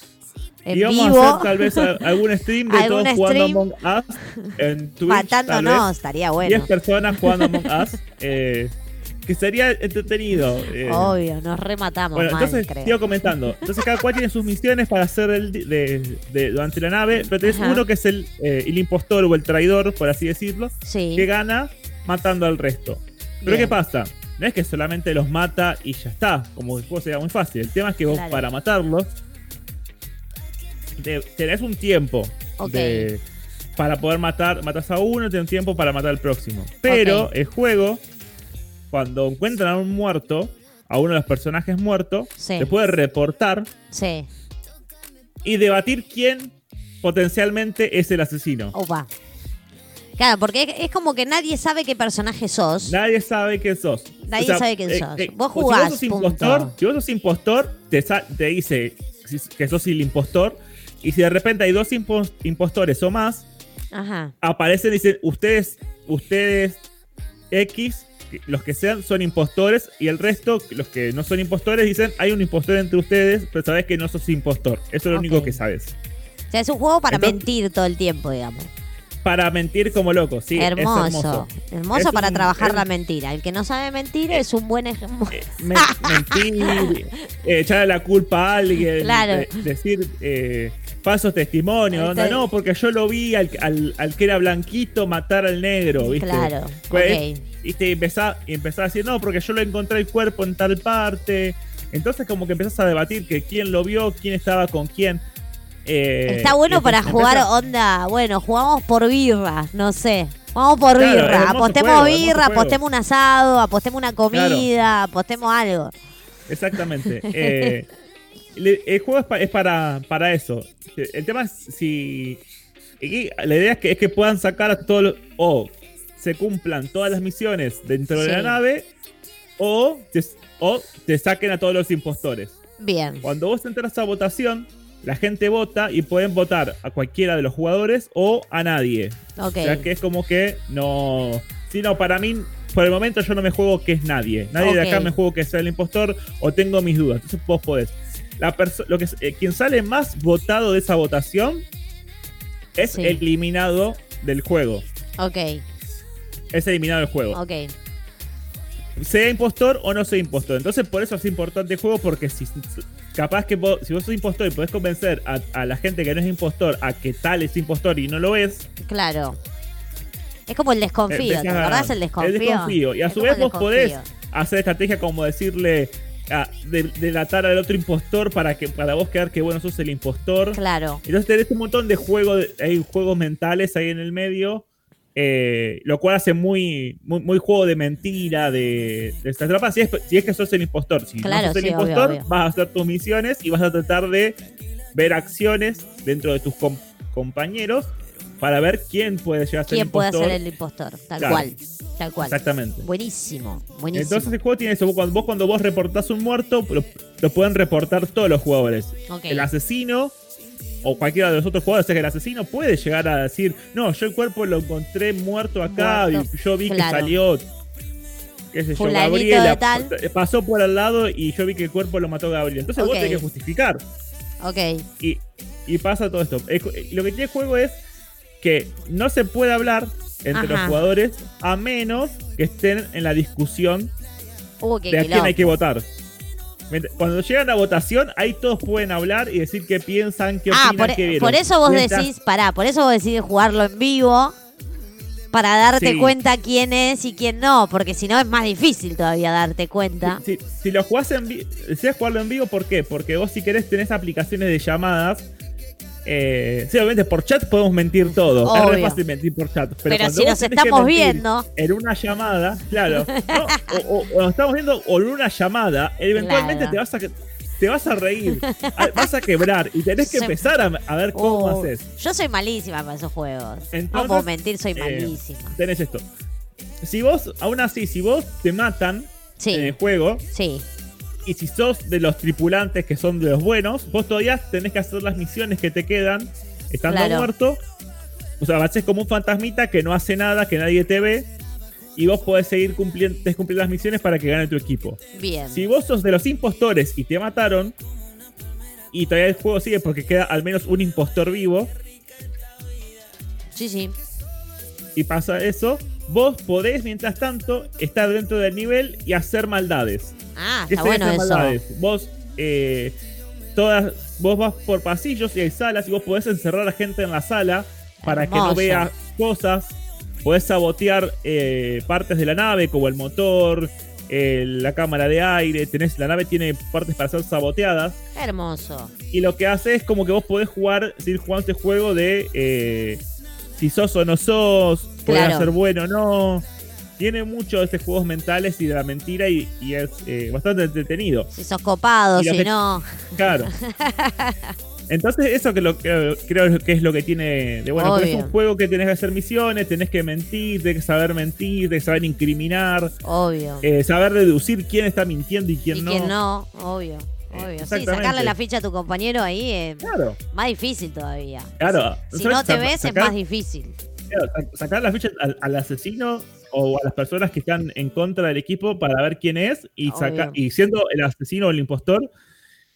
en y vamos vivo. a hacer tal vez algún stream de Algún todos jugando stream. Among Us en Twitch. Matándonos, estaría 10 bueno. personas jugando Among Us. eh, que sería entretenido. eh. Obvio, nos rematamos Bueno, mal, entonces creo. sigo comentando. Entonces cada cual tiene sus misiones para hacer el de, de- durante la nave, pero tenés Ajá. uno que es el, eh, el impostor o el traidor, por así decirlo, Sí. que gana matando al resto. Pero Bien. ¿qué pasa? No es que solamente los mata y ya está, como el juego sería muy fácil. El tema es que vos para matarlos te- tenés un tiempo de- para poder matar, matas a uno, tenés un tiempo para matar al próximo. Pero el juego, cuando encuentran a un muerto, a uno de los personajes muertos, Sí. te puede reportar Sí. y debatir quién potencialmente es el asesino. Opa. Claro, porque es, como que nadie sabe qué personaje sos. Nadie sabe quién sos. Nadie sabe quién sos. Vos o jugás, Si vos sos punto. impostor, si vos sos impostor, te, te dice que sos el impostor. Y si de repente hay dos impo- impostores o más, Ajá. aparecen y dicen, ustedes, ustedes X, los que sean, son impostores. Y el resto, los que no son impostores, dicen, hay un impostor entre ustedes, pero sabes que no sos impostor. Eso es lo único que sabes. O sea, es un juego para Entonces- mentir todo el tiempo, digamos. Para mentir como loco, sí. es hermoso. hermoso. Es para un- trabajar es- la mentira. El que no sabe mentir es un buen ejemplo. Eh, men- mentir, eh, echarle la culpa a alguien, Claro. de- decir eh, falsos testimonios, onda, no, porque yo lo vi al, al- al que era blanquito matar al negro, ¿viste? Claro, Pues. Y empezá, y empezá a decir, no, porque yo lo encontré el cuerpo en tal parte. Entonces como que empezás a debatir que quién lo vio, quién estaba con quién. Eh, Está bueno para jugar onda. Bueno, jugamos por birra, no sé. Vamos por Claro, birra. Apostemos juego, birra, apostemos un asado, apostemos una comida, apostemos algo. Exactamente. Eh, el juego es, pa- es para, para eso. El tema es si. y la idea es que, es que puedan sacar a todos los. O se cumplan todas las misiones dentro de la nave. O te, o te saquen a todos los impostores. Bien. Cuando vos entras a votación, la gente vota y pueden votar a cualquiera de los jugadores o a nadie. Ok. O sea que es como que no. Si no, para mí, por el momento yo no me juego que es nadie. Nadie de acá me juego que sea el impostor o tengo mis dudas. Entonces vos podés. La lo que, es- eh, quien sale más votado de esa votación es Sí. eliminado del juego. Ok. Es eliminado del juego. Ok. Sea impostor o no sea impostor. Entonces por eso es importante el juego porque si capaz que vos, si vos sos impostor y podés convencer a, a la gente que no es impostor a que tal es impostor y no lo es, Claro. Es como el desconfío, ¿te a- acordás el desconfío? El desconfío. Y a Es su vez vos podés hacer estrategia como decirle, de- delatar al otro impostor para que para vos quedar que bueno sos el impostor. Claro. Entonces tenés un montón de juegos, hay juegos mentales ahí en el medio. Eh, lo cual hace muy, muy, muy juego de mentira, de, de esta trampa. Si es, si es que sos el impostor. Si Claro, no sos el sí, impostor, obvio. vas a hacer tus misiones y vas a tratar de ver acciones dentro de tus com- compañeros para ver quién puede llegar a ser ¿Quién puede impostor. ser el impostor? Tal Claro. cual. Tal cual. Exactamente. Buenísimo. Buenísimo. Entonces el juego tiene eso. Vos cuando vos, cuando vos reportás un muerto, lo, lo pueden reportar todos los jugadores. El asesino o cualquiera de los otros jugadores, o sea que el asesino puede llegar a decir, no, yo el cuerpo lo encontré muerto acá Muerto, y yo vi claro. que salió, qué sé yo, Gabriela, tal. pasó por al lado y yo vi que el cuerpo lo mató Gabriel. Entonces vos tenés que justificar. Ok. Y, y pasa todo esto. Lo que tiene el juego es que no se puede hablar entre los jugadores a menos que estén en la discusión Uh, de a quién hay que votar. Cuando llegan a votación, ahí todos pueden hablar y decir qué piensan, qué Ah, opinan, por, qué por eso vos Mientras- decís, pará, por eso vos decís jugarlo en vivo para darte Sí. cuenta quién es y quién no, porque si no es más difícil todavía darte cuenta. Si, si lo jugás en vivo, jugarlo en vivo, ¿por qué? Porque vos si querés tenés aplicaciones de llamadas. Eh, sí, obviamente por chat podemos mentir todo. Es re fácil mentir por chat. Pero, si nos estamos viendo. En una llamada, claro. ¿no? o, o- o nos estamos viendo o en una llamada, eventualmente Claro. te vas a te vas a reír, vas a quebrar y tenés que empezar a, a ver cómo Uh, haces. Yo soy malísima para esos juegos. no Entonces, puedo mentir, soy eh, malísima. Tenés esto. Si vos, aún así, si vos te matan Sí. en el juego, Sí. Y si sos de los tripulantes que son de los buenos, vos todavía tenés que hacer las misiones que te quedan estando Claro. muerto. O sea, vas a ser como un fantasmita que no hace nada, que nadie te ve. Y vos podés seguir cumpliendo, cumplir las misiones para que gane tu equipo. Bien. Si vos sos de los impostores y te mataron, y todavía el juego sigue porque queda al menos un impostor vivo, Sí, sí. y pasa eso, vos podés, mientras tanto, estar dentro del nivel y hacer maldades. Ah, ¿Qué está bueno eso. maldades? Vos, eh, todas, vos vas por pasillos y hay salas y vos podés encerrar a gente en la sala para que no vea cosas. Podés sabotear eh, partes de la nave, como el motor, eh, la cámara de aire. Tenés, la nave tiene partes para ser saboteadas. Hermoso. Y lo que hace es como que vos podés jugar, seguir jugando este juego de eh, si sos o no sos, podés Claro. ser bueno o no. Tiene mucho de estos juegos mentales y de la mentira y, y es eh, bastante entretenido. Si sos copado, si no. Claro. Entonces eso que lo que creo que es lo que tiene de bueno, porque es un juego que tenés que hacer misiones, tenés que mentir, tenés que saber mentir, tenés que saber incriminar, Obvio. eh, saber deducir quién está mintiendo y quién y no. quién no, obvio. Obvio. Sí, sacarle la ficha a tu compañero ahí es Claro, más difícil todavía. claro. Si no te ves, es más difícil. Claro, sacar las fichas al, al asesino o a las personas que están en contra del equipo para ver quién es y, saca- Obvio. y siendo el asesino o el impostor,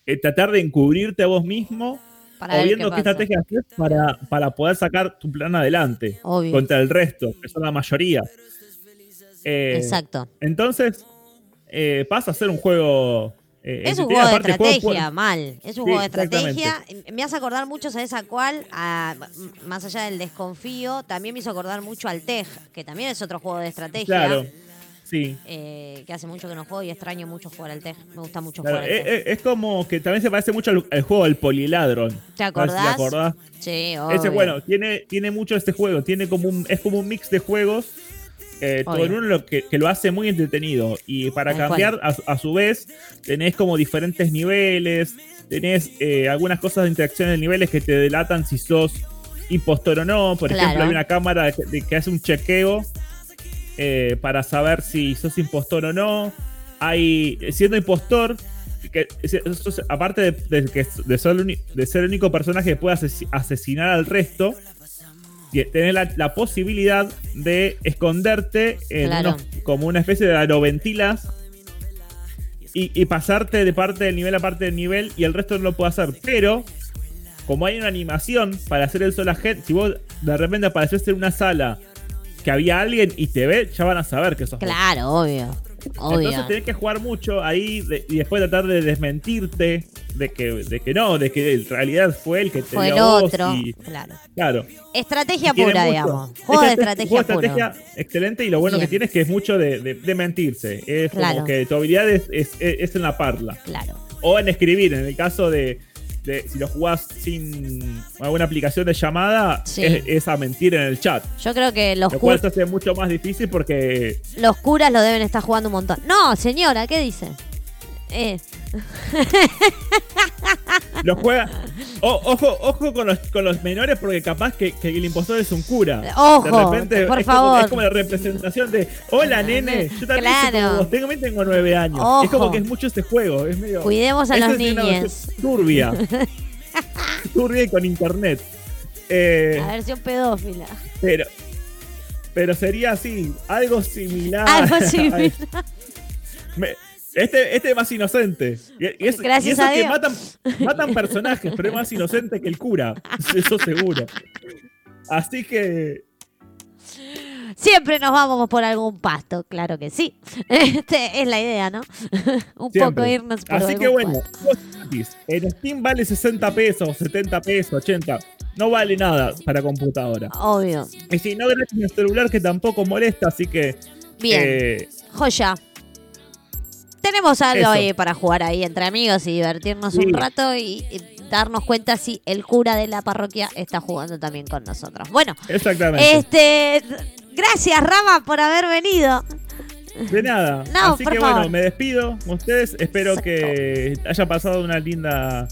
eh, tratar de encubrirte a vos mismo Para o viendo qué qué, estrategia haces para, para poder sacar tu plan adelante Obvio. contra el resto, que son la mayoría. Eh, Exacto. Entonces, eh, pasa a ser un juego. Eh, Es un juego de juego estrategia, mal. Es un Sí, juego de estrategia. Me hace acordar mucho, ¿sabes a cuál? A- más allá del desconfío, también me hizo acordar mucho al TEG, que también es otro juego de estrategia. Claro, sí. eh, que hace mucho que no juego y extraño mucho jugar al TEG. Me gusta mucho Claro, jugar al eh, TEG. eh, es como que también se parece mucho al, al juego del poliladron. ¿Te sé si acordás? acordás. Sí, Ese, obvio. bueno, tiene, tiene mucho este juego. Tiene como un, es como un mix de juegos. Eh, todo en uno lo que, que lo hace muy entretenido. Y para cambiar, a, su- a su vez, tenés como diferentes niveles. Tenés eh, algunas cosas de interacción en niveles que te delatan si sos impostor o no. Por Claro. ejemplo, hay una cámara de- de que hace un chequeo eh, para saber si sos impostor o no. Hay, siendo impostor, que, aparte de, de que- de ser, el de único personaje que puede asesi- asesinar al resto, tener la, la posibilidad de esconderte en Claro. unos- como una especie de aeroventilas y, y pasarte de parte del nivel a parte del nivel y el resto no lo puede hacer. Pero, como hay una animación para hacer el solo agente, si vos de repente apareciste en una sala que había alguien y te ve, ya van a saber que sos vos. Claro, obvio. Obvio. Entonces tenés que jugar mucho ahí de- y después tratar de desmentirte de que, de que no, de que en realidad fue el que te Fue el dio a vos otro. y- Claro. claro. Estrategia pura, digamos. Juego de Estrate- estrategia juego de pura. estrategia excelente y lo bueno Bien. que tiene es que es mucho de, de- de mentirse. Es Claro. como que tu habilidad es, es- es en la parla. Claro. O en escribir, en el caso de, de si lo jugás sin alguna aplicación de llamada, Sí. es, es a mentir en el chat. Yo creo que los, Lo cual cu- se hace mucho más difícil porque los curas lo deben estar jugando un montón. No, señora, ¿qué dice? Eh, lo juega. O- ojo, ojo con los, con los menores porque capaz que, que el impostor es un cura. Ojo, de repente por es Como, favor. es como la representación de Hola nene, yo también Claro. como tengo, tengo nueve años. Es como que es mucho este juego. Es medio. Cuidemos a los versión Turbia. turbia y con internet. Eh, La versión pedófila. pero, pero sería así, algo similar. Algo similar. Me- este, este es más inocente. Y, y es- Gracias y eso a que Dios. matan, matan personajes, pero es más inocente que el cura. Eso seguro. Así que Siempre nos vamos por algún pasto, claro que sí. Este es la idea, ¿no? Un poco irnos por Así que bueno, pasto. en Steam vale 60 pesos, 70 pesos, 80. No vale nada para computadora. Obvio. Y si no, gratis el celular que tampoco molesta, así que. Bien. eh, Joya. Tenemos algo Eso. ahí para jugar ahí entre amigos y divertirnos un rato y, y darnos cuenta si el cura de la parroquia está jugando también con nosotros. Bueno, exactamente. este. Gracias, Rama, por haber venido. De nada. No, así por que favor. bueno, me despido. con Ustedes espero que haya pasado una linda.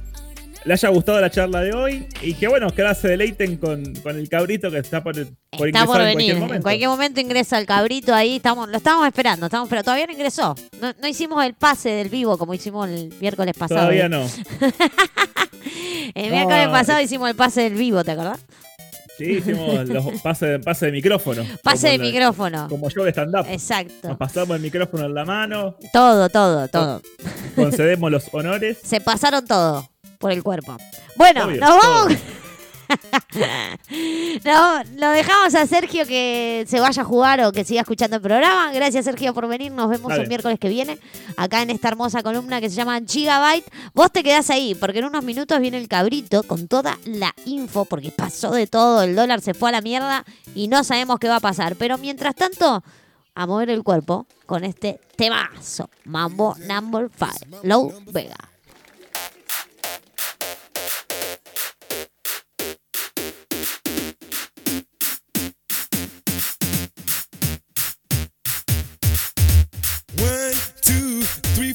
Le haya gustado la charla de hoy y que bueno, que ahora se deleiten con, con el cabrito que está por, por Está ingresar por en venir. cualquier En momento. cualquier momento ingresa el cabrito ahí. Estamos, lo estábamos esperando, estamos, pero todavía no ingresó. No, no hicimos el pase del vivo como hicimos el miércoles pasado. Todavía no. El No, miércoles pasado hicimos el pase del vivo, ¿te acordás? Sí, hicimos los pase, pase de micrófono. Pase de la- micrófono. Como yo de stand-up. Exacto. Nos pasamos el micrófono en la mano, Todo, todo, todo. concedemos los honores. Se pasaron todo por el cuerpo. Bueno, Obvio, nos todo. no, lo dejamos a Sergio que se vaya a jugar o que siga escuchando el programa. Gracias, Sergio, por venir. Nos vemos Dale. el miércoles que viene acá en esta hermosa columna que se llama Gigabyte. Vos te quedás ahí porque en unos minutos viene el cabrito con toda la info porque pasó de todo. El dólar se fue a la mierda y no sabemos qué va a pasar. Pero mientras tanto, a mover el cuerpo con este temazo. Mambo Number 5. Low Vega.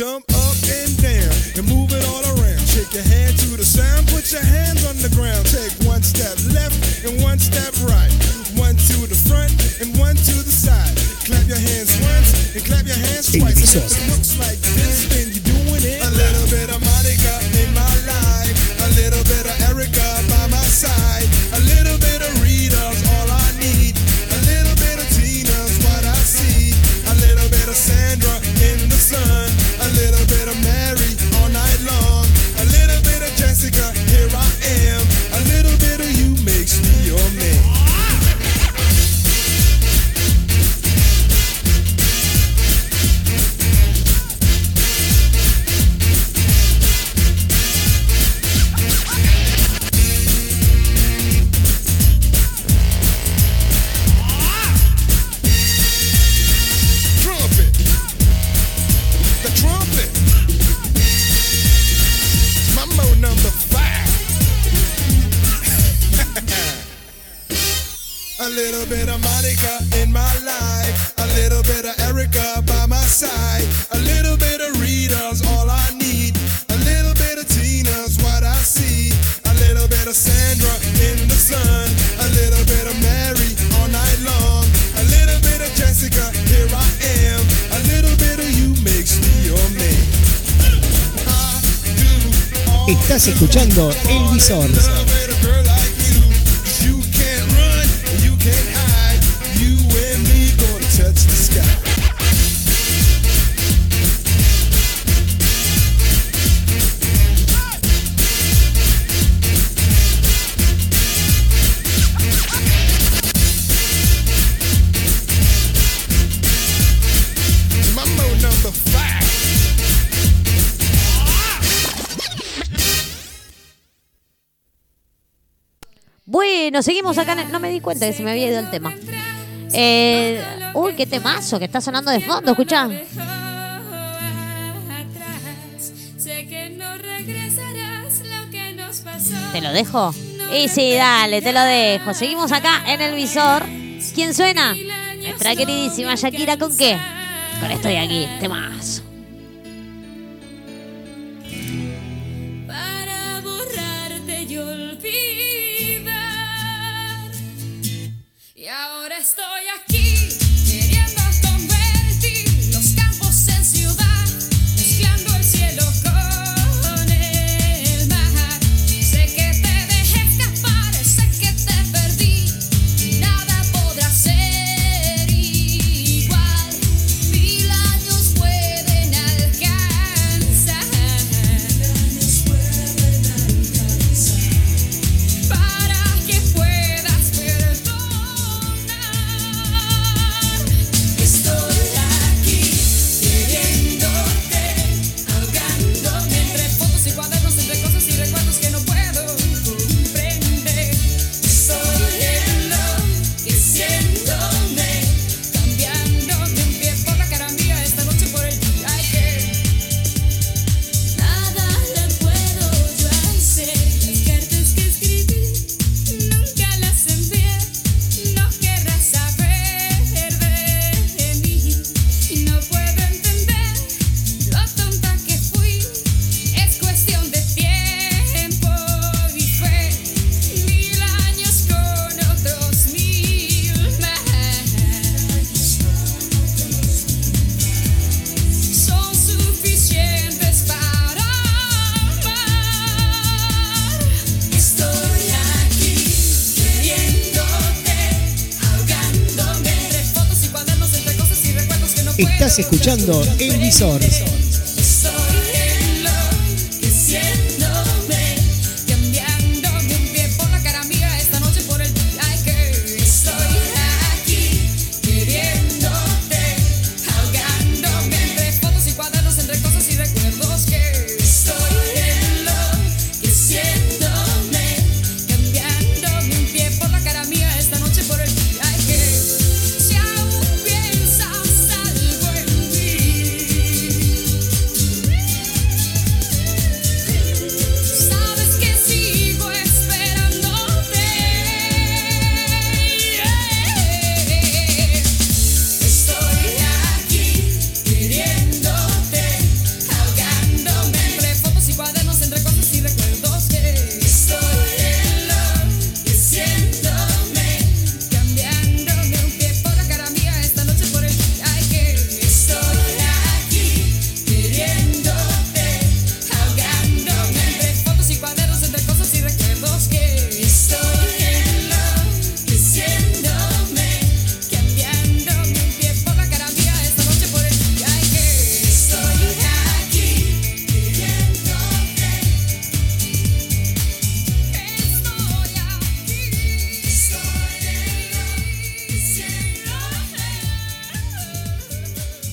Jump up and down and move it all around. Shake your hand to the sound, put your hands on the ground. Take one step left and one step right. One to the front and one to the side. Clap your hands once and clap your hands twice. And it looks like this, Acá. No me di cuenta que se me había ido el tema. Eh, uy, qué temazo que está sonando de fondo, escuchá. ¿Te lo dejo? Y sí, dale, te lo dejo. Seguimos acá en el visor. ¿Quién suena? Nuestra queridísima Shakira, ¿con qué? Con estoy aquí, temazo. Estás escuchando El Visor.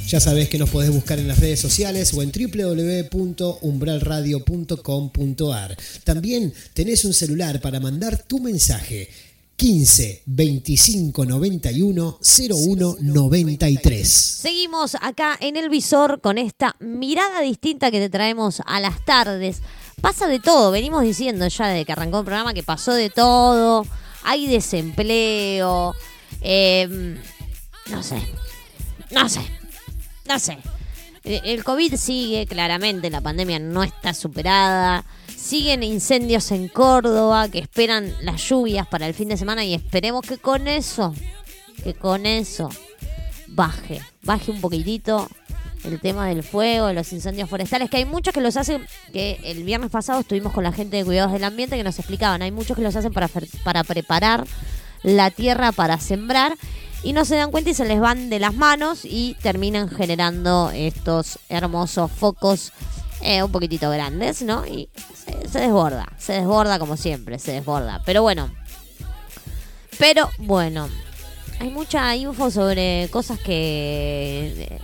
Ya sabés que nos podés buscar en las redes sociales o en www.umbralradio.com.ar. También tenés un celular para mandar tu mensaje. 15 25 91 01 93. Seguimos acá en el visor con esta mirada distinta que te traemos a las tardes. Pasa de todo, venimos diciendo ya desde que arrancó el programa que pasó de todo. Hay desempleo. eh, no sé. No sé. No sé. Eh, El COVID sigue, claramente, la pandemia no está superada. Siguen incendios en Córdoba que esperan las lluvias para el fin de semana y esperemos que con eso, que con eso baje, baje un poquitito el tema del fuego, de los incendios forestales, que hay muchos que los hacen, que el viernes pasado estuvimos con la gente de cuidados del ambiente que nos explicaban, hay muchos que los hacen para, para preparar la tierra para sembrar y no se dan cuenta y se les van de las manos y terminan generando estos hermosos focos eh, un poquitito grandes, ¿no? Y se, desborda, se desborda como siempre, se desborda. Pero bueno, pero bueno, hay mucha info sobre cosas que... eh,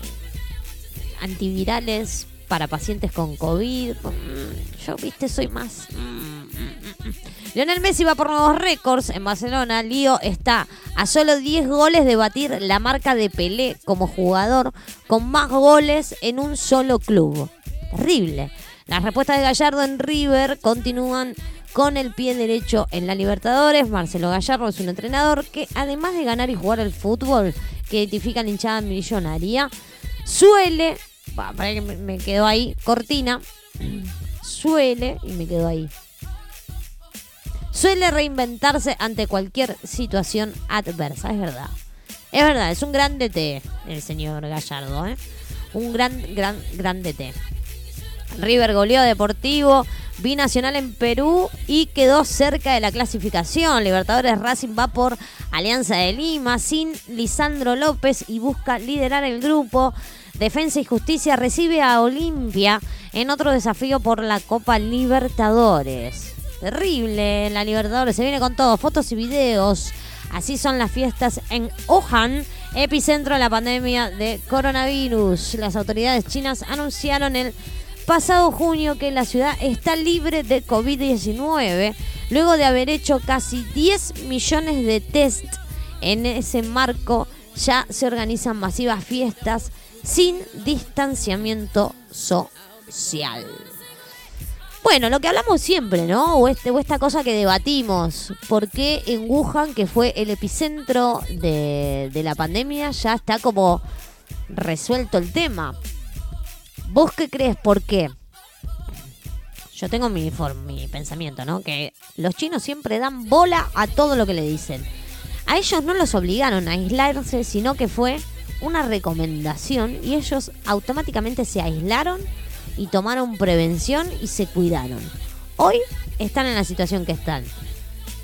antivirales para pacientes con COVID. Mm, Yo, viste, soy más... mm, mm. Lionel Messi va por nuevos récords en Barcelona. Lío está a solo 10 goles de batir la marca de Pelé como jugador con más goles en un solo club. Terrible. Las respuestas de Gallardo en River continúan con el pie derecho en la Libertadores. Marcelo Gallardo es un entrenador que además de ganar y jugar al fútbol que identifica la hinchada millonaria, suele, pa- para que me, me quedó ahí, cortina, suele, y me quedó ahí, suele reinventarse ante cualquier situación adversa, es verdad. Es verdad, es un gran DT el señor Gallardo, ¿eh? Un gran, gran, gran DT. River goleó Deportivo, binacional en Perú y quedó cerca de la clasificación. Libertadores Racing va por Alianza de Lima sin Lisandro López y busca liderar el grupo. Defensa y Justicia recibe a Olimpia en otro desafío por la Copa Libertadores. Terrible la Libertadores, se viene con todo, fotos y videos. Así son las fiestas en Wuhan, epicentro de la pandemia de coronavirus. Las autoridades chinas anunciaron el pasado junio que la ciudad está libre de COVID-19, luego de haber hecho casi 10 millones de test. En ese marco ya se organizan masivas fiestas sin distanciamiento social. Bueno, lo que hablamos siempre, ¿no? O, este, o esta cosa que debatimos. ¿Por qué en Wuhan, que fue el epicentro de, la pandemia, ya está como resuelto el tema? ¿Vos qué crees? ¿Por qué? Yo tengo mi, mi pensamiento, ¿no? Que los chinos siempre dan bola a todo lo que le dicen. A ellos no los obligaron a aislarse, sino que fue una recomendación y ellos automáticamente se aislaron y tomaron prevención y se cuidaron. Hoy están en la situación que están.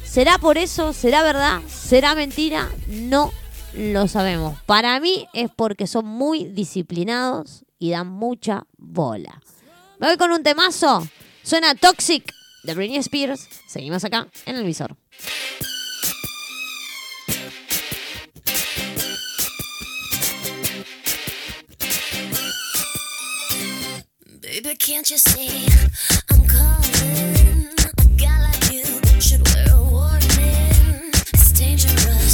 ¿Será por eso? ¿Será verdad? ¿Será mentira? No lo sabemos. Para mí es porque son muy disciplinados y dan mucha bola. Me voy con un temazo. Suena Toxic de Britney Spears. Seguimos acá en el visor. Baby, can't you see I'm calling? A guy like you should wear a warning. It's dangerous.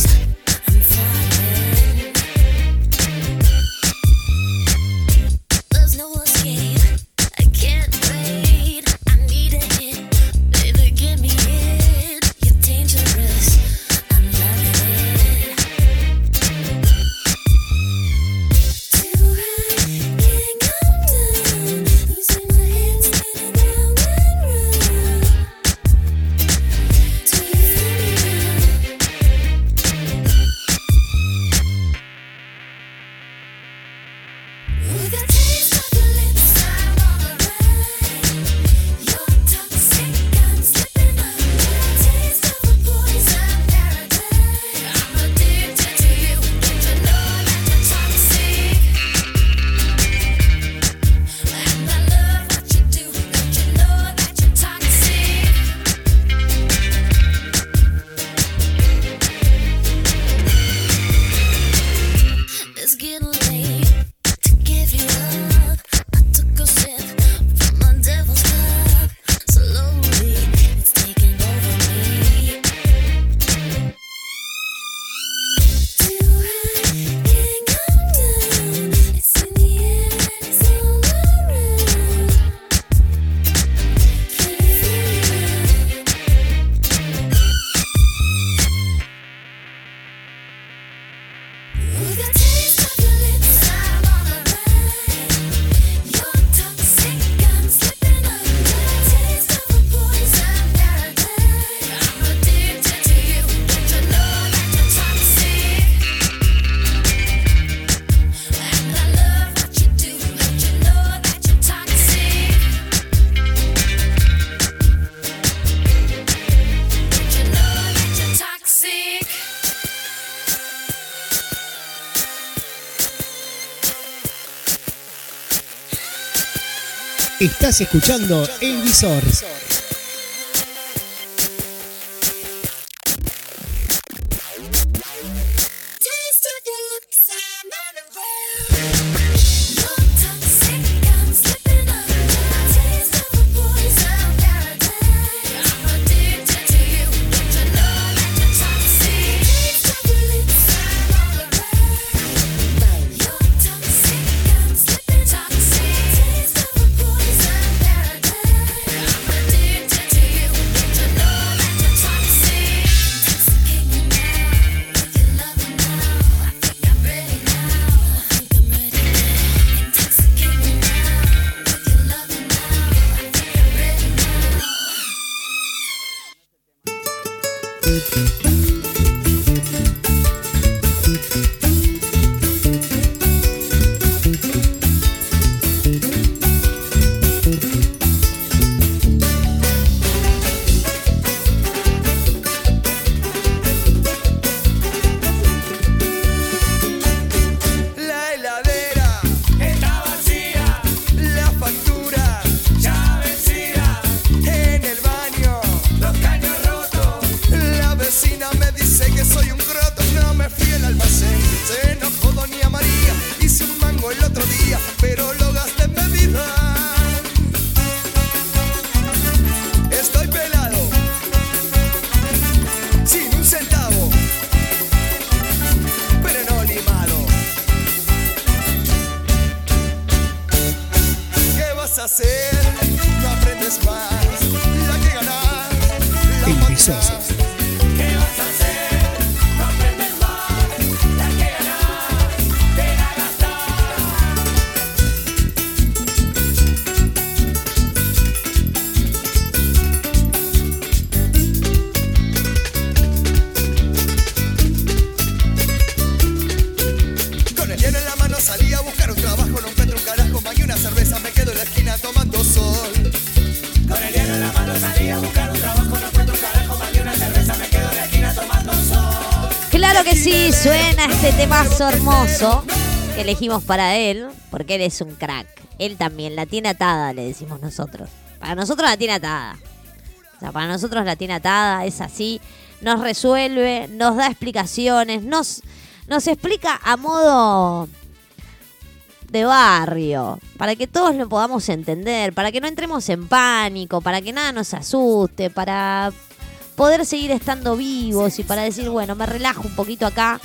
Estás escuchando El Visor. Elegimos para él, porque él es un crack. Él también, la tiene atada, le decimos nosotros. Para nosotros la tiene atada. O sea, para nosotros la tiene atada, es así. Nos resuelve, nos da explicaciones, nos, nos explica a modo de barrio, para que todos lo podamos entender, para que no entremos en pánico, para que nada nos asuste, para poder seguir estando vivos y para decir, bueno, me relajo un poquito acá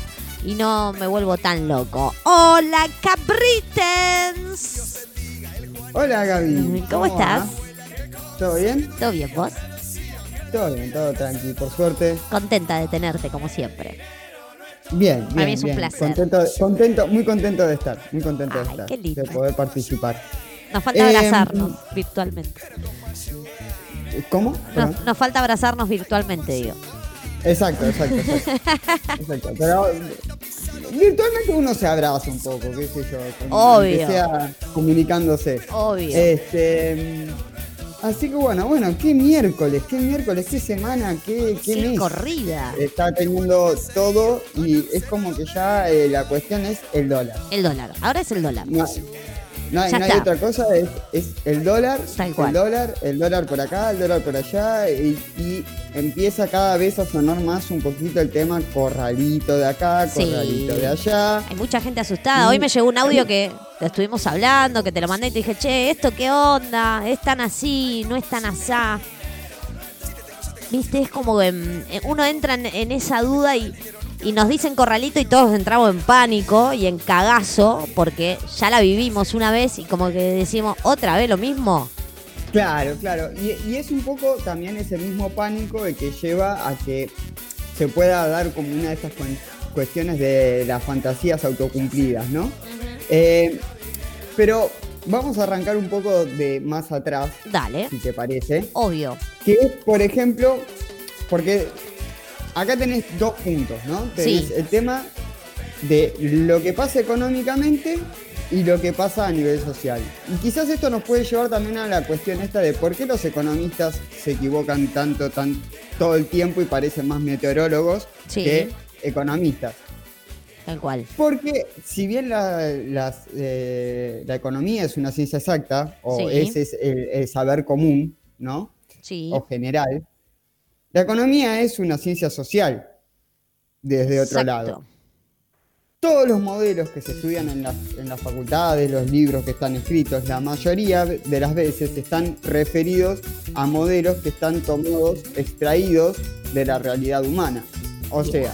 y no me vuelvo tan loco. Hola, Capritens. Hola Gaby. ¿Cómo estás? va? ¿Todo bien? ¿Todo bien vos? Todo bien, todo tranqui, por suerte. Contenta de tenerte como siempre. Bien, bien. mí es un placer. Contento, contento, muy contento de estar, muy contento de estar, qué lindo. de poder participar. Nos falta Eh, abrazarnos virtualmente. ¿Cómo? Nos, nos falta abrazarnos virtualmente, digo. Exacto, exacto, exacto. Exacto, Pero virtualmente uno se abraza un poco, qué sé yo. Obvio. Que sea comunicándose. Obvio. Este. Así que bueno, bueno, qué miércoles, qué miércoles, qué semana, qué, qué mes. corrida. Está teniendo todo y es como que ya eh, la cuestión es el dólar. El dólar. Ahora es el dólar. No, no hay, no otra cosa, es, es el dólar, Tal cual. el dólar, el dólar por acá, el dólar por allá, y, y empieza cada vez a sonar más un poquito el tema corralito de acá, Sí. corralito de allá. Hay mucha gente asustada. Hoy me llegó un audio que lo estuvimos hablando, que te lo mandé y te dije, che, ¿esto qué onda? ¿Es tan así? ¿No es tan asá? Viste, es como que mm, uno entra en, en esa duda y, y nos dicen corralito y todos entramos en pánico y en cagazo porque ya la vivimos una vez y como que decimos, ¿otra vez lo mismo? Claro, claro. Y, y es un poco también ese mismo pánico el que lleva a que se pueda dar como una de esas cuestiones de las fantasías autocumplidas, ¿no? Eh, pero vamos a arrancar un poco de más atrás, Dale, si te parece. obvio. Que es, por ejemplo, porque acá tenés dos puntos, ¿no? Tenés Sí. el tema de lo que pasa económicamente y lo que pasa a nivel social. Y quizás esto nos puede llevar también a la cuestión esta de por qué los economistas se equivocan tanto, tan, todo el tiempo y parecen más meteorólogos Sí. que economistas. Tal cual. Porque si bien la, las, eh, la economía es una ciencia exacta, o Sí. ese es el, el saber común, ¿no? Sí. O general, la economía es una ciencia social, desde otro Exacto. lado. Todos los modelos que se estudian en las, en las facultades, los libros que están escritos, la mayoría de las veces están referidos a modelos que están tomados, extraídos de la realidad humana. O sea,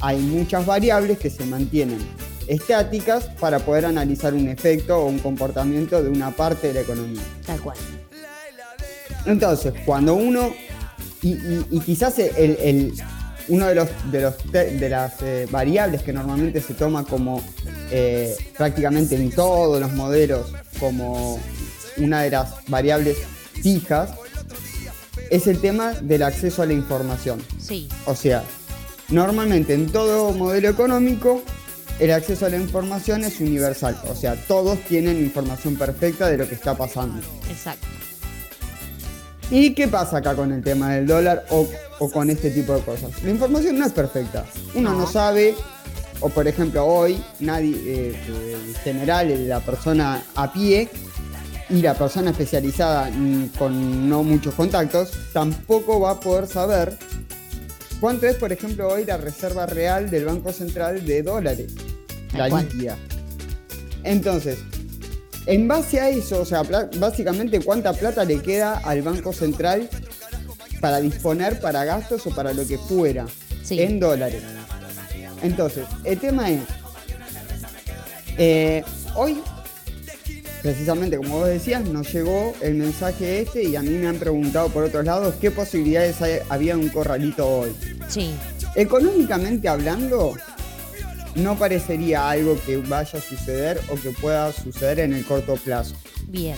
hay muchas variables que se mantienen estáticas para poder analizar un efecto o un comportamiento de una parte de la economía. Tal cual. Entonces, cuando uno, y, y- y quizás el, el- uno de, los, de, los te- de las eh, variables que normalmente se toma como eh, prácticamente en todos los modelos como una de las variables fijas, es el tema del acceso a la información. Sí. O sea, normalmente en todo modelo económico el acceso a la información es universal. O sea, todos tienen información perfecta de lo que está pasando. Exacto. ¿Y qué pasa acá con el tema del dólar o, o con este tipo de cosas? La información no es perfecta. Uno no, sabe, o por ejemplo hoy, nadie, eh, en general, la persona a pie y la persona especializada mm, con no muchos contactos, tampoco va a poder saber cuánto es, por ejemplo, hoy la reserva real del Banco Central de dólares, la líquida. Entonces, en base a eso, o sea, básicamente cuánta plata le queda al Banco Central para disponer para gastos o para lo que fuera Sí. en dólares. Entonces, el tema es, eh, hoy, precisamente como vos decías, nos llegó el mensaje este y a mí me han preguntado por otros lados qué posibilidades hay- había un corralito hoy. Sí. Económicamente hablando, no parecería algo que vaya a suceder o que pueda suceder en el corto plazo. Bien.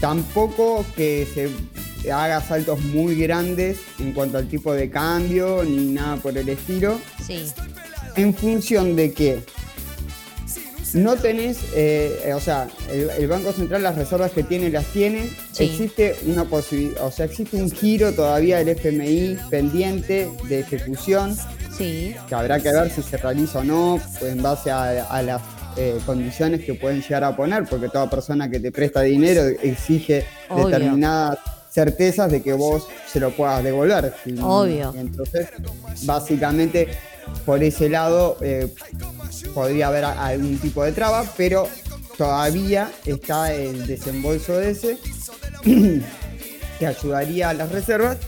Tampoco que se haga saltos muy grandes en cuanto al tipo de cambio ni nada por el estilo, Sí. en función de que no tenés, eh, o sea, el, el Banco Central las reservas que tiene las tiene, Sí. existe una posibilidad, o sea, existe un giro todavía del FMI pendiente de ejecución Sí. que habrá que ver si se realiza o no, pues en base a, a las eh, condiciones que pueden llegar a poner, porque toda persona que te presta dinero exige Obvio. determinadas certezas de que vos se lo puedas devolver. Y- Obvio. y entonces, básicamente, por ese lado eh, podría haber algún tipo de traba, pero todavía está el desembolso de ese que ayudaría a las reservas.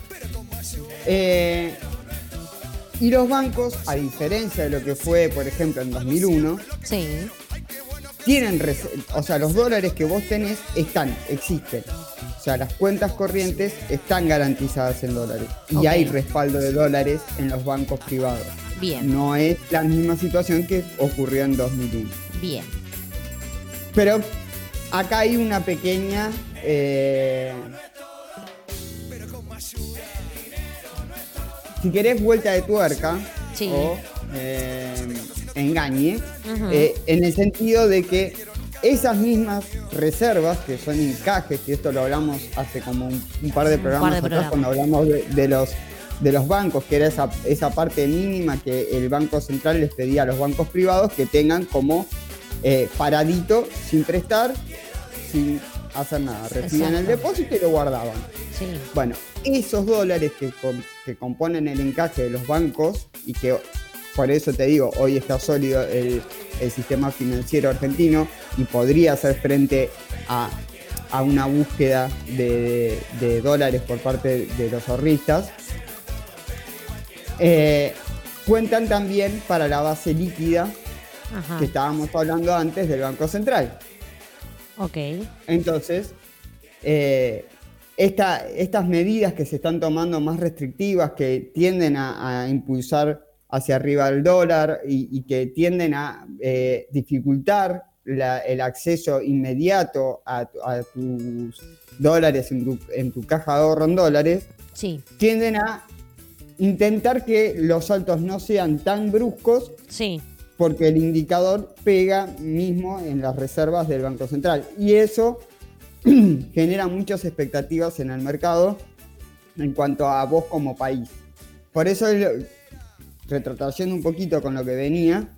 Eh, y los bancos, a diferencia de lo que fue, por ejemplo, en 2001, Sí. tienen, o sea, los dólares que vos tenés están, existen. O sea, las cuentas corrientes están garantizadas en dólares. Y hay respaldo de dólares en los bancos privados. Bien. No es la misma situación que ocurrió en 2001. Bien. Pero acá hay una pequeña... eh, si querés vuelta de tuerca Sí. o eh, engañe, eh, en el sentido de que esas mismas reservas, que son encajes, y esto lo hablamos hace como un, un par de programas par de atrás cuando hablamos de, de los de los bancos, que era esa, esa parte mínima que el Banco Central les pedía a los bancos privados que tengan como eh, paradito, sin prestar, sin hacer nada. Recibían el depósito y lo guardaban. Sí. Bueno, esos dólares que, que componen el encaje de los bancos y que por eso te digo, hoy está sólido el, el sistema financiero argentino y podría hacer frente a, a una búsqueda de, de dólares por parte de los ahorristas. Eh, cuentan también para la base líquida Ajá. que estábamos hablando antes del Banco Central. Ok. Entonces, eh, esta- estas medidas que se están tomando más restrictivas, que tienden a, a impulsar hacia arriba el dólar y, y que tienden a eh, dificultar la- el acceso inmediato a, tu- a tus dólares en tu, en tu caja de ahorro en dólares, Sí. tienden a intentar que los saltos no sean tan bruscos Sí. Porque el indicador pega mismo en las reservas del Banco Central. Y eso genera muchas expectativas en el mercado en cuanto a vos como país. Por eso, retrotrayendo un poquito con lo que venía,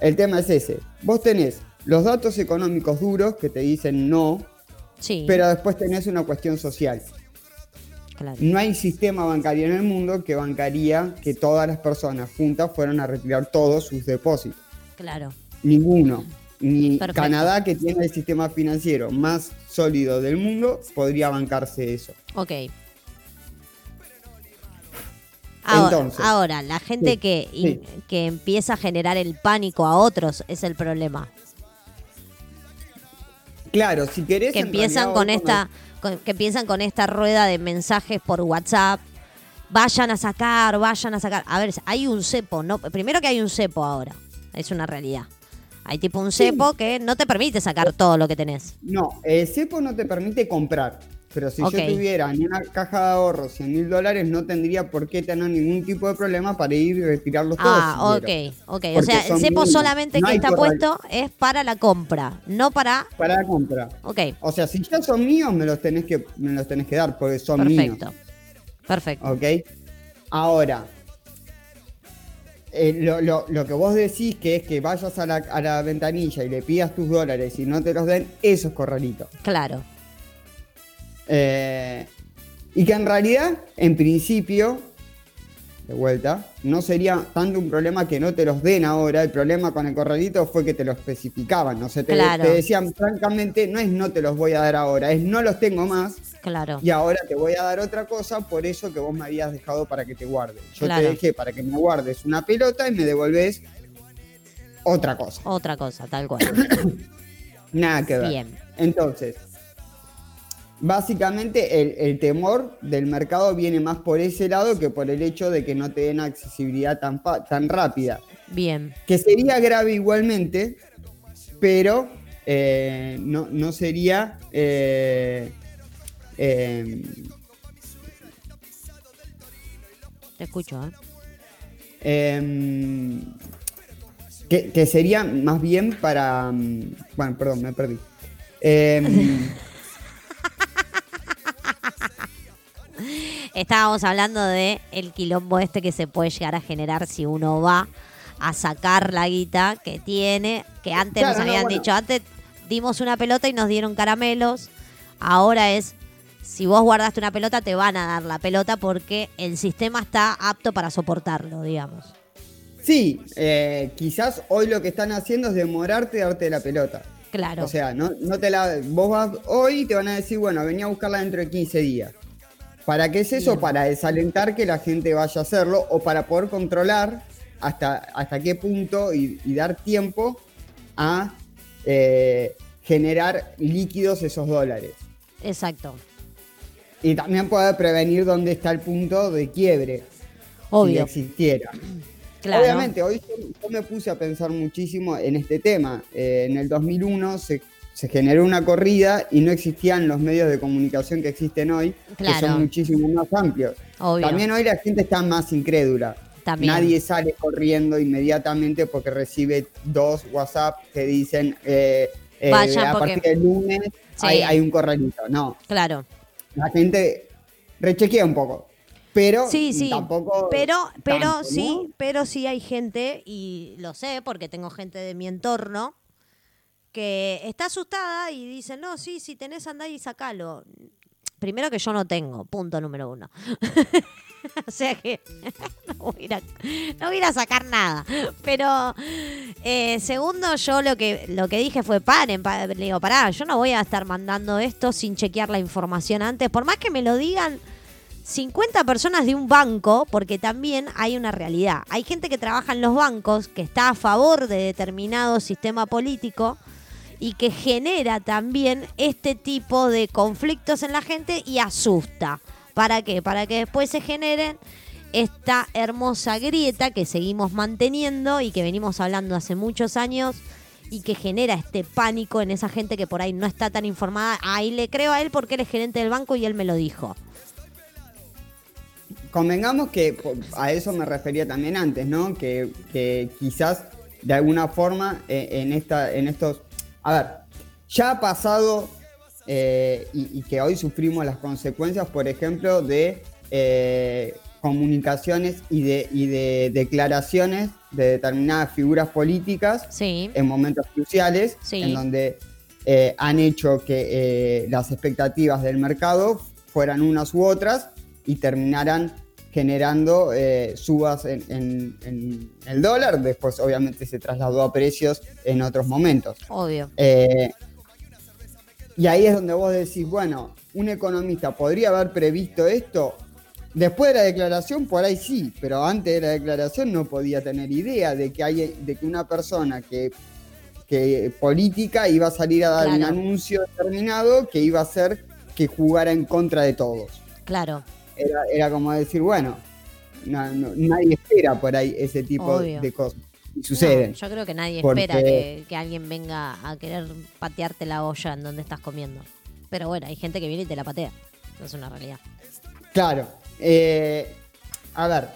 El tema es ese. Vos tenés los datos económicos duros que te dicen no, Sí, pero después tenés una cuestión social. Claro. No hay sistema bancario en el mundo que bancaría que todas las personas juntas fueran a retirar todos sus depósitos. Claro. Ninguno. Ni Perfecto. Canadá, que tiene el sistema financiero más sólido del mundo, podría bancarse eso. Ok. Ahora, Entonces, ahora, la gente sí, que, sí. que empieza a generar el pánico a otros es el problema. Claro, si querés. Que empiezan con esta, con- que empiezan con esta rueda de mensajes por WhatsApp. Vayan a sacar, vayan a sacar. A ver, hay un cepo, no, primero que hay un cepo ahora, es una realidad. Hay tipo un cepo que no te permite sacar todo lo que tenés. No, el CEPO no te permite comprar. Pero si yo tuviera en una caja de ahorros 100 mil dólares, no tendría por qué tener ningún tipo de problema para ir y retirarlos todos. Ah, si ok, ok. O sea, el cepo solamente No que está puesto es para la compra, no para... Para la compra. Ok, O sea, si ya son míos, me los tenés que, me los tenés que dar, porque son perfecto. míos. Perfecto. ¿Ok? Ahora, eh, lo, lo- lo que vos decís que es que vayas a la, a la ventanilla y le pidas tus dólares y no te los den, eso es corralito. Claro. Eh, y que en realidad, en principio, de vuelta, no sería tanto un problema que no te los den ahora. El problema con el corralito fue que te lo especificaban. No sé, te, Claro. te decían francamente, no es no te los voy a dar ahora, es no los tengo más Claro. y ahora te voy a dar otra cosa por eso que vos me habías dejado para que te guarde. Yo Claro. te dejé para que me guardes una pelota y me devolvés otra cosa. Otra cosa, tal cual. Nada que ver. Bien. Entonces, básicamente el, el temor del mercado viene más por ese lado que por el hecho de que no te den accesibilidad tan, tan rápida. Bien. Que sería grave igualmente, pero eh, no, no sería... eh, eh, Te escucho, ¿eh? Em, que, que sería más bien para. mm, Bueno, perdón, me perdí. Estábamos hablando de el quilombo este que se puede llegar a generar si uno va a sacar la guita que tiene, que antes Claro, nos no, habían bueno. dicho, antes dimos una pelota y nos dieron caramelos, ahora es, si vos guardaste una pelota te van a dar la pelota porque el sistema está apto para soportarlo, digamos. sí, eh, quizás hoy lo que están haciendo es demorarte de darte la pelota. Claro. O sea, no, no te la. Vos vas hoy y te van a decir, bueno, venía a buscarla dentro de 15 días. ¿Para qué es eso? Para desalentar que la gente vaya a hacerlo o para poder controlar hasta, hasta qué punto y, y dar tiempo a eh, generar líquidos esos dólares. Exacto. Y también poder prevenir dónde está el punto de quiebre. Si Obvio. existiera. Claro. Obviamente, hoy yo, yo me puse a pensar muchísimo en este tema. Eh, en el 2001 se, se generó una corrida y no existían los medios de comunicación que existen hoy, que son muchísimo más amplios. Obvio. También hoy la gente está más incrédula. También. Nadie sale corriendo inmediatamente porque recibe dos WhatsApp que dicen eh, eh, Vayan a porque- partir del lunes Sí. hay, hay un corralito. No, Claro. la gente rechequea un poco. Pero Sí, sí. tampoco. pero, pero tanto, ¿no? sí, pero sí hay gente, y lo sé porque tengo gente de mi entorno, que está asustada y dice, no, sí, si tenés andá y sacalo. Primero que yo no tengo, punto número uno. o sea que no voy, a no voy a sacar nada. Pero eh, segundo, yo lo que lo que dije fue paren, pa- le digo, pará, yo no voy a estar mandando esto sin chequear la información antes. Por más que me lo digan 50 personas de un banco, porque también hay una realidad. Hay gente que trabaja en los bancos, que está a favor de determinado sistema político y que genera también este tipo de conflictos en la gente y asusta. ¿Para qué? Para que después se generen esta hermosa grieta que seguimos manteniendo y que venimos hablando hace muchos años y que genera este pánico en esa gente que por ahí no está tan informada. Ahí le creo a él porque él es gerente del banco y él me lo dijo. Convengamos que a eso me refería también antes, ¿no? Que, que quizás de alguna forma eh, en, esta, en estos... A ver, ya ha pasado eh, y, y que hoy sufrimos las consecuencias, por ejemplo, de... eh, comunicaciones y de, y de declaraciones de determinadas figuras políticas Sí. en momentos cruciales, Sí. en donde eh, han hecho que las expectativas del mercado fueran unas u otras y terminaran generando eh, subas en, en- en el dólar. Después, obviamente, se trasladó a precios en otros momentos. Obvio. Eh, y ahí es donde vos decís, bueno, un economista podría haber previsto esto. Después de la declaración, por ahí sí, pero antes de la declaración no podía tener idea de que, hay, de que una persona que, que política iba a salir a dar un anuncio determinado que iba a hacer que jugara en contra de todos. Claro. Era, era como decir, bueno, no- no- nadie espera por ahí ese tipo Obvio. de cosas. Y suceden. No, yo creo que nadie Porque- espera que, que alguien venga a querer patearte la olla en donde estás comiendo. Pero bueno, hay gente que viene y te la patea. Eso es una realidad. Claro. eh, a ver,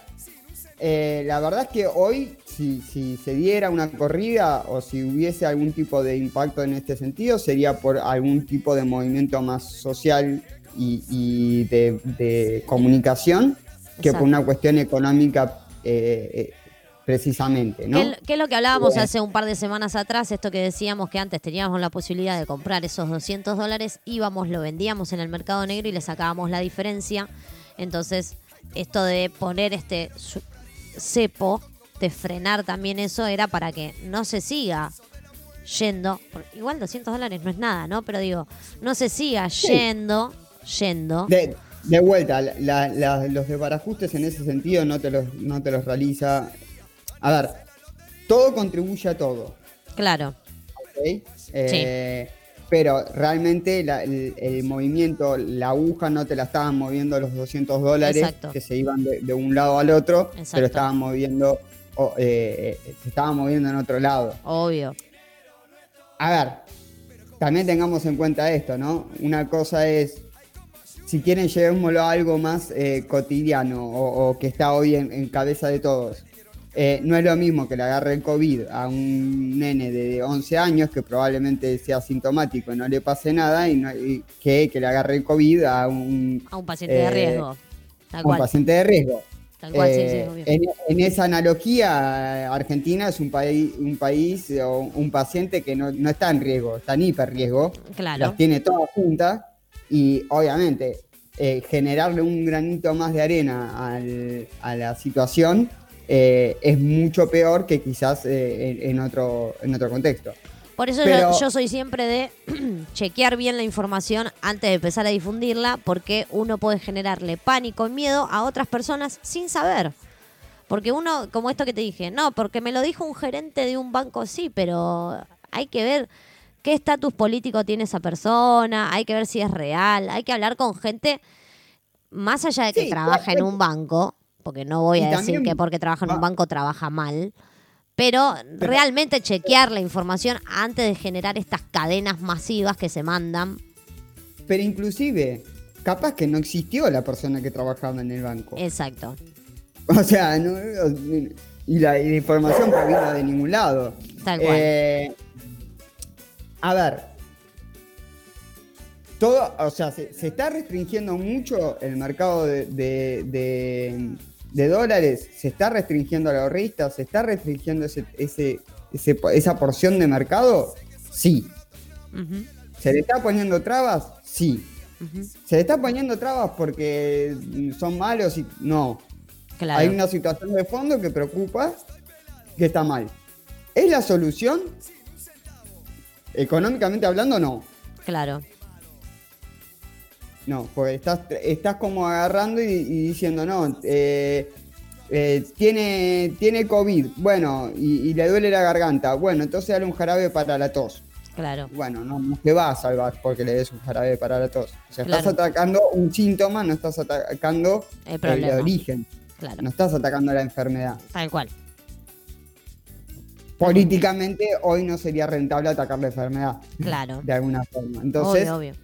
eh, la verdad es que hoy, si, si se diera una corrida o si hubiese algún tipo de impacto en este sentido, sería por algún tipo de movimiento más social y, y de, de comunicación que por Exacto. una cuestión económica eh, eh, precisamente, ¿no? ¿Qué, qué es lo que hablábamos hace un par de semanas atrás? Esto que decíamos que antes teníamos la posibilidad de comprar esos 200 dólares, íbamos, lo vendíamos en el mercado negro y le sacábamos la diferencia. Entonces, esto de poner este cepo, de frenar también eso, era para que no se siga yendo. por- Igual 200 dólares no es nada, ¿no? Pero digo, no se siga yendo, yendo. De, de vuelta, la- la- los desbarajustes en ese sentido no te los, no te los realiza. A ver, todo contribuye a todo. Claro, ¿ok? Eh, Pero realmente la- el, el movimiento, la aguja no te la estaban moviendo los 200 dólares Exacto. que se iban de, de un lado al otro, Exacto. pero estaban moviendo, eh, eh, se estaban moviendo en otro lado. obvio. A ver, también tengamos en cuenta esto, ¿no? Una cosa es, si quieren, llevémoslo a algo más eh, cotidiano o, o que está hoy en, en cabeza de todos. Eh, no es lo mismo que le agarre el COVID a un nene de 11 años que probablemente sea sintomático y no le pase nada y, no- y que, que le agarre el COVID a un, A un paciente de Eh, riesgo. Tal a un paciente de riesgo. Tal cual, sí, sí, obvio. en, en esa analogía, Argentina es un país, un país o un paciente que no, no está en riesgo, está en hiperriesgo, Claro. las tiene todas juntas y obviamente eh, generarle un granito más de arena al- a la situación eh, es mucho peor que quizás eh, en, en otro, en otro contexto. Por eso Pero- yo, yo soy siempre de chequear bien la información antes de empezar a difundirla, porque uno puede generarle pánico y miedo a otras personas sin saber. Porque uno, como esto que te dije, no, porque me lo dijo un gerente de un banco, sí, pero hay que ver qué estatus político tiene esa persona, hay que ver si es real, hay que hablar con gente más allá de que Sí, trabaja en un banco, porque no voy a decir que porque trabaja en un banco trabaja mal, pero realmente chequear la información antes de generar estas cadenas masivas que se mandan. Pero inclusive, capaz que no existió la persona que trabajaba en el banco. Exacto. O sea, no- y, la, y la información proviene de ningún lado. Tal cual. Eh, a ver. Todo, o sea, se, se está restringiendo mucho el mercado de, de- de- de dólares, se está restringiendo a la ahorrista, se está restringiendo ese, ese- ese- esa porción de mercado, sí. ¿Se le está poniendo trabas? Sí. ¿Se le está poniendo trabas porque son malos? Y... No. Claro. Hay una situación de fondo que preocupa, que está mal. ¿Es la solución? Económicamente hablando, no. Claro. No, porque estás, estás como agarrando y, y diciendo, no, eh, eh, tiene, tiene COVID, bueno, y, y le duele la garganta, bueno, entonces dale un jarabe para la tos. Claro. Bueno, no, no te va a salvar porque le des un jarabe para la tos. O sea, estás atacando un síntoma, no estás atacando El el, origen, Claro. no estás atacando la enfermedad. Tal cual. Políticamente hoy no sería rentable atacar la enfermedad, Claro. de alguna forma. Entonces, obvio, obvio.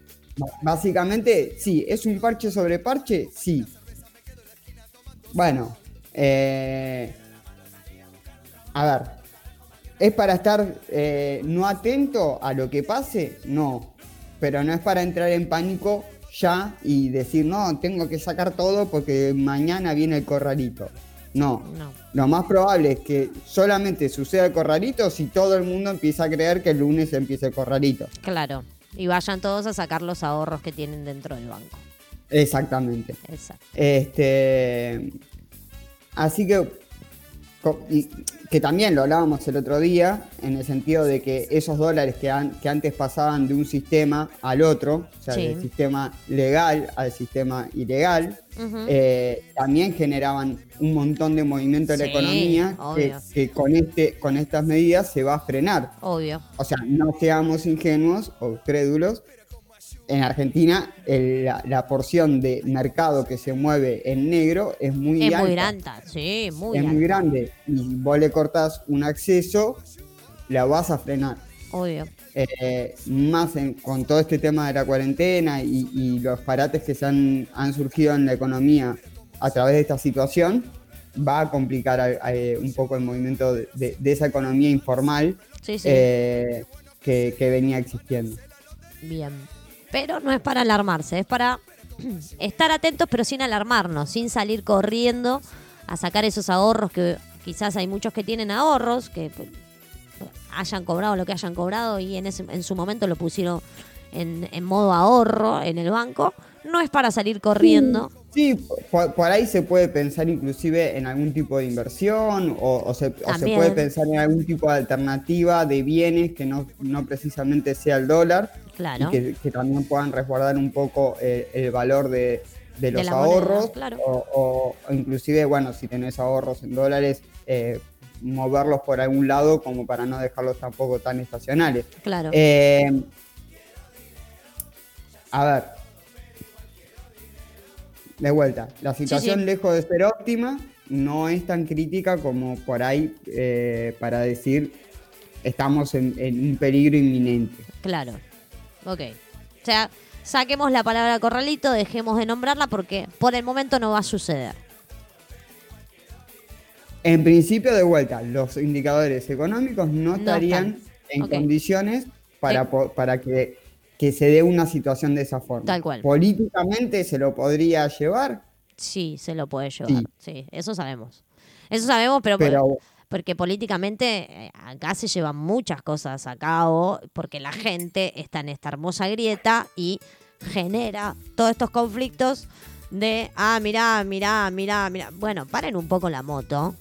básicamente, sí, ¿es un parche sobre parche? Sí. Bueno, eh, a ver, ¿es para estar eh, no atento a lo que pase? No, pero no es para entrar en pánico ya y decir, no, tengo que sacar todo porque mañana viene el corralito. No, No. lo más probable es que solamente suceda el corralito si todo el mundo empieza a creer que el lunes empieza el corralito. Claro. Y vayan todos a sacar los ahorros que tienen dentro del banco. Exactamente. Exacto. Este, así que, y- que también lo hablábamos el otro día, en el sentido de que esos dólares que, an- que antes pasaban de un sistema al otro, o sea, Sí. del sistema legal al sistema ilegal, eh, también generaban un montón de movimiento en la economía que, que con, este, con estas medidas se va a frenar. Obvio. O sea, no seamos ingenuos o crédulos. En Argentina, el- la, la porción de mercado que se mueve en negro es muy es alta. muy grande. Sí, muy es muy grande. Y vos le cortás un acceso, la vas a frenar. Obvio. Eh, más en- con todo este tema de la cuarentena y, y los parates que se han, han surgido en la economía a través de esta situación, va a complicar a- a- un poco el movimiento de, de- de esa economía informal Sí, sí. eh, que, que venía existiendo. Bien. Pero no es para alarmarse, es para estar atentos pero sin alarmarnos, sin salir corriendo a sacar esos ahorros que quizás hay muchos que tienen ahorros, que pues, hayan cobrado lo que hayan cobrado y en, ese, en su momento lo pusieron en, en modo ahorro en el banco. No es para salir corriendo. Sí, por, por ahí se puede pensar inclusive en algún tipo de inversión o, o se, o se puede pensar en algún tipo de alternativa de bienes que no, no precisamente sea el dólar Claro. y que, que también puedan resguardar un poco eh, el valor de, de los moneda, ahorros claro. o, inclusive, bueno, si tenés ahorros en dólares, eh, moverlos por algún lado como para no dejarlos tampoco tan estacionales. Claro. Eh, a ver. De vuelta, la situación sí. lejos de ser óptima no es tan crítica como por ahí eh, para decir estamos en, en un peligro inminente. Claro. Ok. O sea, saquemos la palabra corralito, dejemos de nombrarla porque por el momento no va a suceder. En principio, de vuelta, los indicadores económicos no No estarían están. en condiciones para, para que, que se dé una situación de esa forma. Tal cual. Políticamente se lo podría llevar, Sí, se lo puede llevar. Sí, Sí. eso sabemos. Eso sabemos, pero, pero porque políticamente eh, acá se llevan muchas cosas a cabo, porque la gente está en esta hermosa grieta y genera todos estos conflictos de, ah, mirá, mirá, mirá, mirá. Bueno, paren un poco la moto.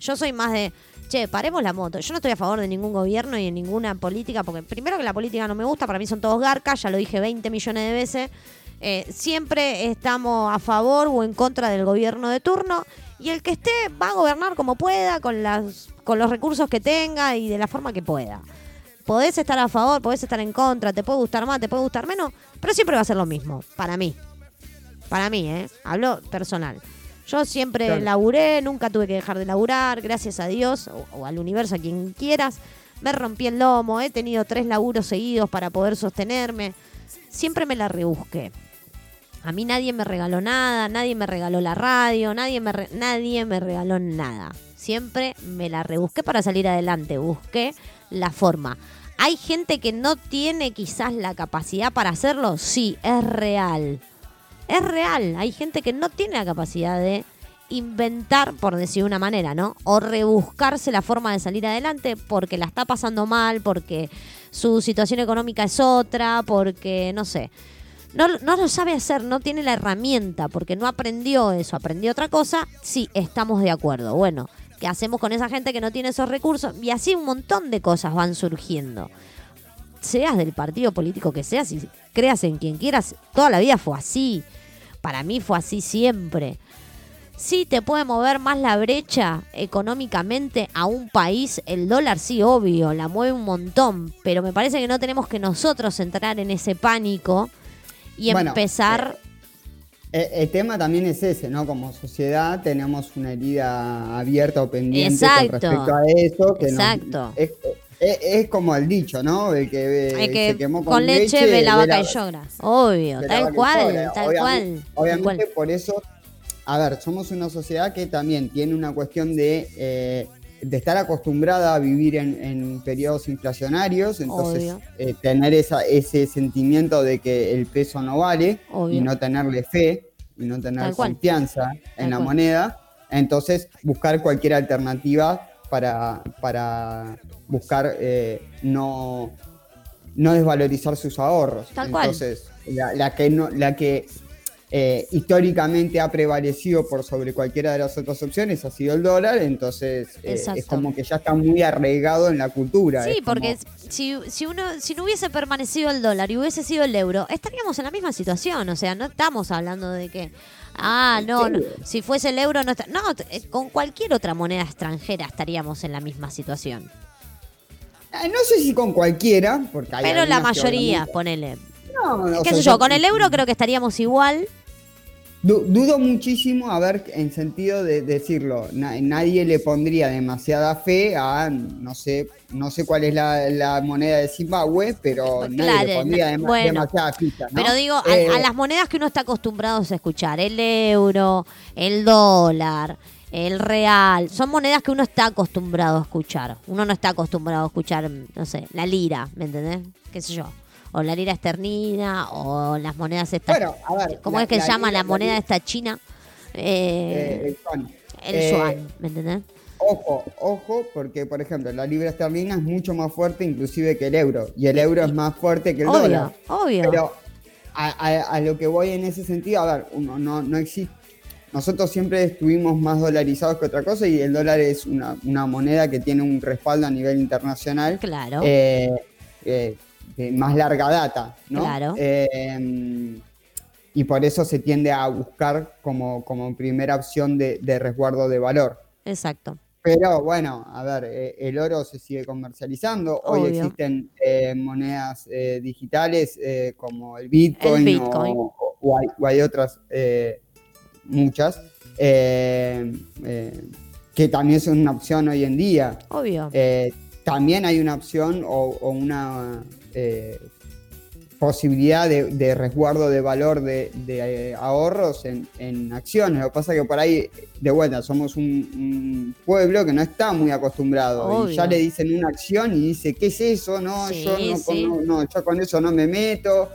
Yo soy más de, che, paremos la moto. Yo no estoy a favor de ningún gobierno y de ninguna política, porque primero que la política no me gusta, para mí son todos garcas, ya lo dije 20 millones de veces. Eh, siempre estamos a favor o en contra del gobierno de turno y el que esté va a gobernar como pueda, con, las, con los recursos que tenga y de la forma que pueda. Podés estar a favor, podés estar en contra, te puede gustar más, te puede gustar menos, pero siempre va a ser lo mismo, para mí. Para mí, ¿eh? Hablo personal. Yo siempre Claro. laburé, nunca tuve que dejar de laburar, gracias a Dios o, o al universo, a quien quieras. Me rompí el lomo, he tenido tres laburos seguidos para poder sostenerme. Siempre me la rebusqué. A mí nadie me regaló nada, nadie me regaló la radio, nadie me, nadie me regaló nada. Siempre me la rebusqué para salir adelante, busqué la forma. ¿Hay gente que no tiene quizás la capacidad para hacerlo? Sí, es real. Es real. Hay gente que no tiene la capacidad de inventar, por decir una manera, ¿no? O rebuscarse la forma de salir adelante porque la está pasando mal, porque su situación económica es otra, porque, no sé. No, no lo sabe hacer, no tiene la herramienta, porque no aprendió eso, aprendió otra cosa. Sí, estamos de acuerdo. Bueno, ¿qué hacemos con esa gente que no tiene esos recursos? Y así un montón de cosas van surgiendo seas del partido político que seas y creas en quien quieras, toda la vida fue así. Para mí fue así siempre. Sí te puede mover más la brecha económicamente a un país, el dólar sí, obvio, la mueve un montón, pero me parece que no tenemos que nosotros entrar en ese pánico y Bueno, empezar... Eh, El tema también es ese, ¿no? Como sociedad tenemos una herida abierta o pendiente Exacto. con respecto a eso. Que nos- Exacto. es, es- es como el dicho, ¿no? El que, eh, que se quemó con, leche, ve la vaca y llora. Obvio, tal vaca y cual, llora. tal Obviamente- cual. tal Obviamente cual. por eso, a ver, somos una sociedad que también tiene una cuestión de eh, de estar acostumbrada a vivir en, en periodos inflacionarios, entonces eh, tener esa, ese sentimiento de que el peso no vale Obvio. y no tenerle fe y no tener Tal cual. confianza Tal en la cual. moneda, entonces buscar cualquier alternativa para, para buscar eh, no, no desvalorizar sus ahorros. Tal cual. Entonces, la, la que, no, la que eh, históricamente ha prevalecido por sobre cualquiera de las otras opciones ha sido el dólar, entonces eh, es como que ya está muy arraigado en la cultura. Sí, como- porque si, si uno si no hubiese permanecido el dólar y hubiese sido el euro, estaríamos en la misma situación. O sea, no estamos hablando de que, ah, no, no, si fuese el euro no está. No, eh, con cualquier otra moneda extranjera estaríamos en la misma situación. Ah, no sé si con cualquiera, porque hay Pero la mayoría, ponele. No, o ¿Qué sé yo? Con el euro creo que estaríamos igual. Du- dudo muchísimo, a ver, en sentido de decirlo, na- nadie le pondría demasiada fe a, no sé, no sé cuál es la, la moneda de Zimbabue, pero nadie Claro, le pondría bueno. demasiada ficha, ¿no? Pero digo, a, Eh, a las monedas que uno está acostumbrado a escuchar, el euro, el dólar, el real, son monedas que uno está acostumbrado a escuchar. Uno no está acostumbrado a escuchar, no sé, la lira, ¿me entendés? ¿Qué sé yo? O la lira esternina, o las monedas estas. Bueno, a ver, ¿Cómo la- es que se llama la moneda esta china? eh, Eh, el yuan. el Eh, yuan, ¿me entendés? Ojo, ojo, porque por ejemplo la libra esterlina es mucho más fuerte inclusive que el euro, y el euro es más fuerte que el Obvio, dólar. obvio. Pero a, a- a lo que voy en ese sentido, a ver, uno no, no existe. Nosotros siempre estuvimos más dolarizados que otra cosa y el dólar es una, una moneda que tiene un respaldo a nivel internacional. Claro. eh, eh, de más larga data, ¿no? Claro. Eh, y por eso se tiende a buscar como, como primera opción de, de resguardo de valor. Exacto. Pero bueno, a ver, eh, el oro se sigue comercializando. Hoy existen eh, monedas eh, digitales eh, como el Bitcoin, El Bitcoin. O, o- o hay, o hay otras, eh, muchas, eh, eh, que también son una opción hoy en día. Obvio. Eh, también hay una opción o una eh, posibilidad de, de resguardo de valor de, de, eh, ahorros en, en acciones. Lo que pasa es que por ahí, de vuelta, somos un, un pueblo que no está muy acostumbrado. Obvio. Y ya le dicen una acción y dice, ¿qué es eso? No, Sí, yo no, sí. no, no, yo con eso no me meto.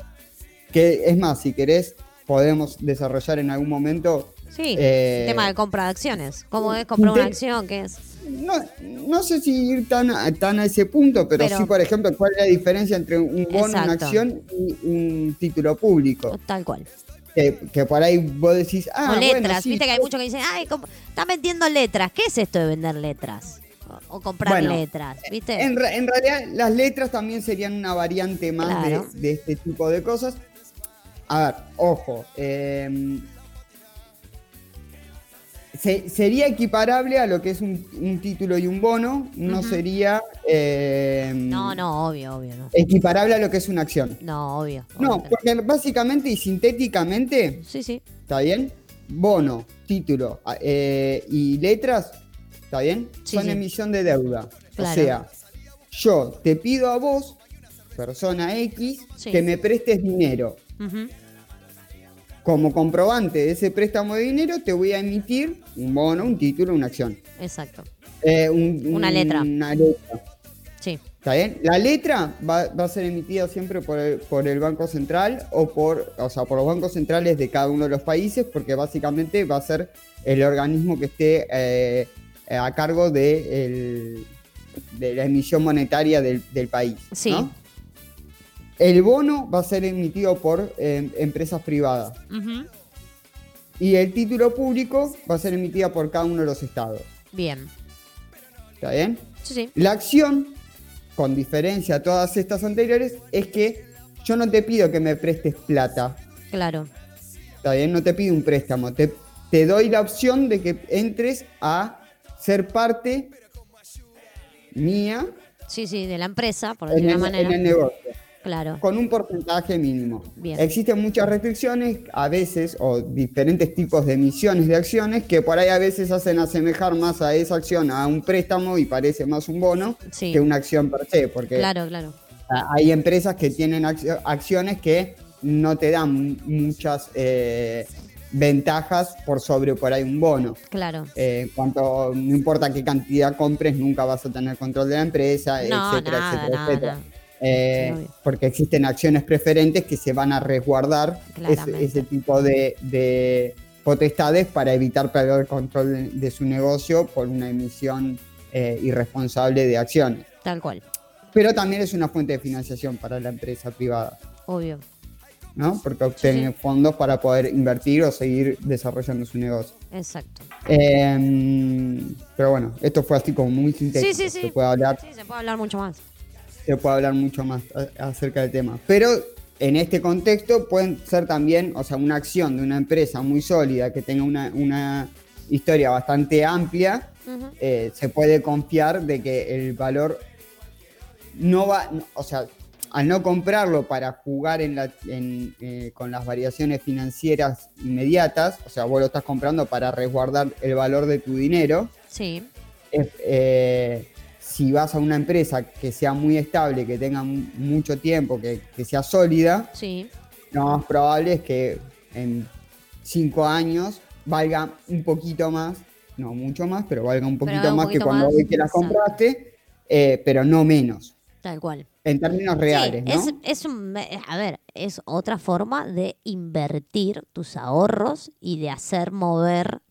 Que es más, si querés, podemos desarrollar en algún momento. Sí, eh, el tema de compra de acciones. ¿Cómo es comprar una acción? ¿Qué es? No, no sé si ir tan a, tan a ese punto, pero, Pero- sí, por ejemplo, cuál es la diferencia entre un bono, una acción y un título público. Tal cual. Que, que por ahí vos decís, ah, o letras. bueno, sí, Viste que hay muchos que dicen, ay, están vendiendo letras. ¿Qué es esto de vender letras? O, o comprar Bueno, letras, ¿viste? En, re- en realidad, las letras también serían una variante más de- este tipo de cosas. A ver, ojo. eh, se- sería equiparable a lo que es un, un título y un bono. No sería. eh, No, no, obvio, obvio, no. Equiparable a lo que es una acción. No, obvio. No, obvio porque básicamente y sintéticamente, Sí, sí. ¿está bien? Bono, título eh, y letras, ¿está bien? Sí, Son sí. emisión de deuda. Claro. O sea, yo te pido a vos, persona X, Sí. que me prestes dinero. Ujú. Como comprobante de ese préstamo de dinero, te voy a emitir un bono, un título, una acción. Exacto. Eh, un- Una letra. Una letra. Sí. ¿Está bien? La letra va, va a ser emitida siempre por el, por el Banco Central o por, o sea, por los bancos centrales de cada uno de los países, porque básicamente va a ser el organismo que esté eh, a cargo de, el- de la emisión monetaria del, del país. Sí. ¿no? El bono va a ser emitido por eh, empresas privadas y el título público va a ser emitida por cada uno de los estados. Bien. ¿Está bien? Sí, sí. La acción, con diferencia a todas estas anteriores, es que yo no te pido que me prestes plata, Claro. ¿está bien? No te pido un préstamo, te, te doy la opción de que entres a ser parte mía Sí, sí, de la empresa, por decirlo de manera. en el negocio, Claro. con un porcentaje mínimo. Bien. Existen muchas restricciones, a veces, o diferentes tipos de emisiones de acciones, que por ahí a veces hacen asemejar más a esa acción a un préstamo y parece más un bono Sí. que una acción per se, porque Claro, claro. Hay empresas que tienen accio- acciones que no te dan muchas, eh, ventajas por sobre por ahí un bono. Claro. Eh, cuanto, no importa qué cantidad compres, nunca vas a tener control de la empresa, No, etcétera, nada, etcétera, nada, etcétera. Eh, porque existen acciones preferentes que se van a resguardar ese, ese tipo de, de potestades para evitar perder el control de, de su negocio por una emisión eh, irresponsable de acciones. Tal cual. Pero también es una fuente de financiación para la empresa privada, Obvio. ¿no? Porque obtiene sí. fondos para poder invertir o seguir desarrollando su negocio. Exacto. Eh, pero bueno, esto fue así como muy sintético. Sí, sí, sí. Se puede hablar Sí, se puede hablar mucho más. Se puede hablar mucho más acerca del tema. Pero en este contexto pueden ser también, o sea, una acción de una empresa muy sólida que tenga una, una historia bastante amplia, eh, se puede confiar de que el valor no va, o sea, al no comprarlo para jugar en la, en, eh, con las variaciones financieras inmediatas, o sea, vos lo estás comprando para resguardar el valor de tu dinero, Sí. es, eh, si vas a una empresa que sea muy estable, que tenga mu- mucho tiempo, que, que sea sólida, Sí. lo más probable es que en cinco años valga un poquito más, no mucho más, pero valga un poquito valga un más que cuando hoy que las compraste, eh, pero no menos, Tal cual. en términos reales, Sí, ¿no? es, es un, a ver, es otra forma de invertir tus ahorros y de hacer mover,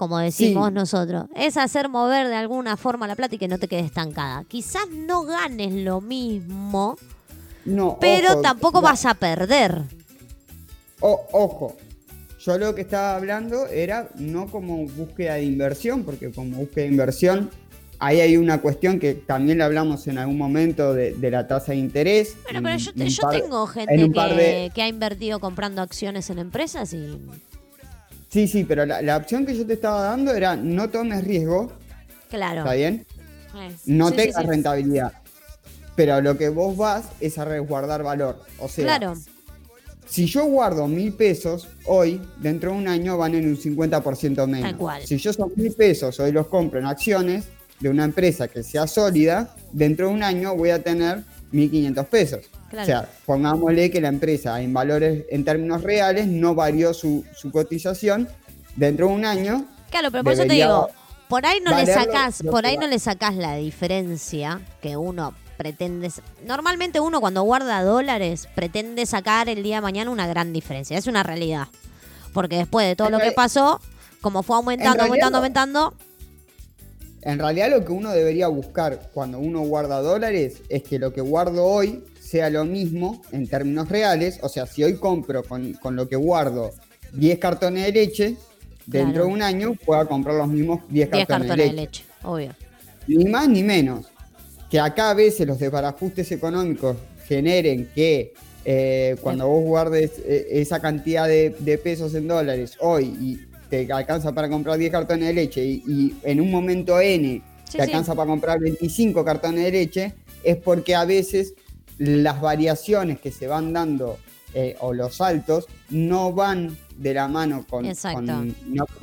como decimos Sí. nosotros, es hacer mover de alguna forma la plata y que no te quede estancada. Quizás no ganes lo mismo, No, pero ojo, tampoco va- vas a perder. O- ojo, yo lo que estaba hablando era no como búsqueda de inversión, porque como búsqueda de inversión, ahí hay una cuestión que también le hablamos en algún momento de, de la tasa de interés. Bueno, pero yo, en te- un yo par- tengo en gente que, de- que ha invertido comprando acciones en empresas y... Sí, sí, pero la, la opción que yo te estaba dando era no tomes riesgo, Claro. ¿está bien? Eh, No sí, tengas sí. rentabilidad. Pero lo que vos vas es a resguardar valor. O sea, Claro, si yo guardo mil pesos hoy, dentro de un año van en un 50% menos. Tal cual. Si yo esos mil pesos hoy los compro en acciones de una empresa que sea sólida, dentro de un año voy a tener 1.500 pesos. Claro. O sea, pongámosle que la empresa en valores, en términos reales, no varió su, su cotización. Dentro de un año, claro, pero por eso te digo, por ahí no le sacás, por ahí no le sacás la diferencia que uno pretende. Normalmente uno cuando guarda dólares pretende sacar el día de mañana una gran diferencia. Es una realidad. Porque después de todo En lo que pasó, como fue aumentando, aumentando, aumentando, En realidad lo que uno debería buscar cuando uno guarda dólares es que lo que guardo hoy sea lo mismo en términos reales. O sea, si hoy compro con, con lo que guardo 10 cartones de leche, dentro Claro. de un año pueda comprar los mismos 10 10 cartones, cartones de de leche. leche, obvio. Ni más ni menos. Que acá a veces los desbarajustes económicos generen que eh, cuando vos guardes eh, esa cantidad de, de pesos en dólares hoy y te alcanza para comprar 10 cartones de leche y, y en un momento N Sí, te sí. alcanza para comprar 25 cartones de leche, es porque a veces las variaciones que se van dando eh, o los saltos no van de la mano con, una,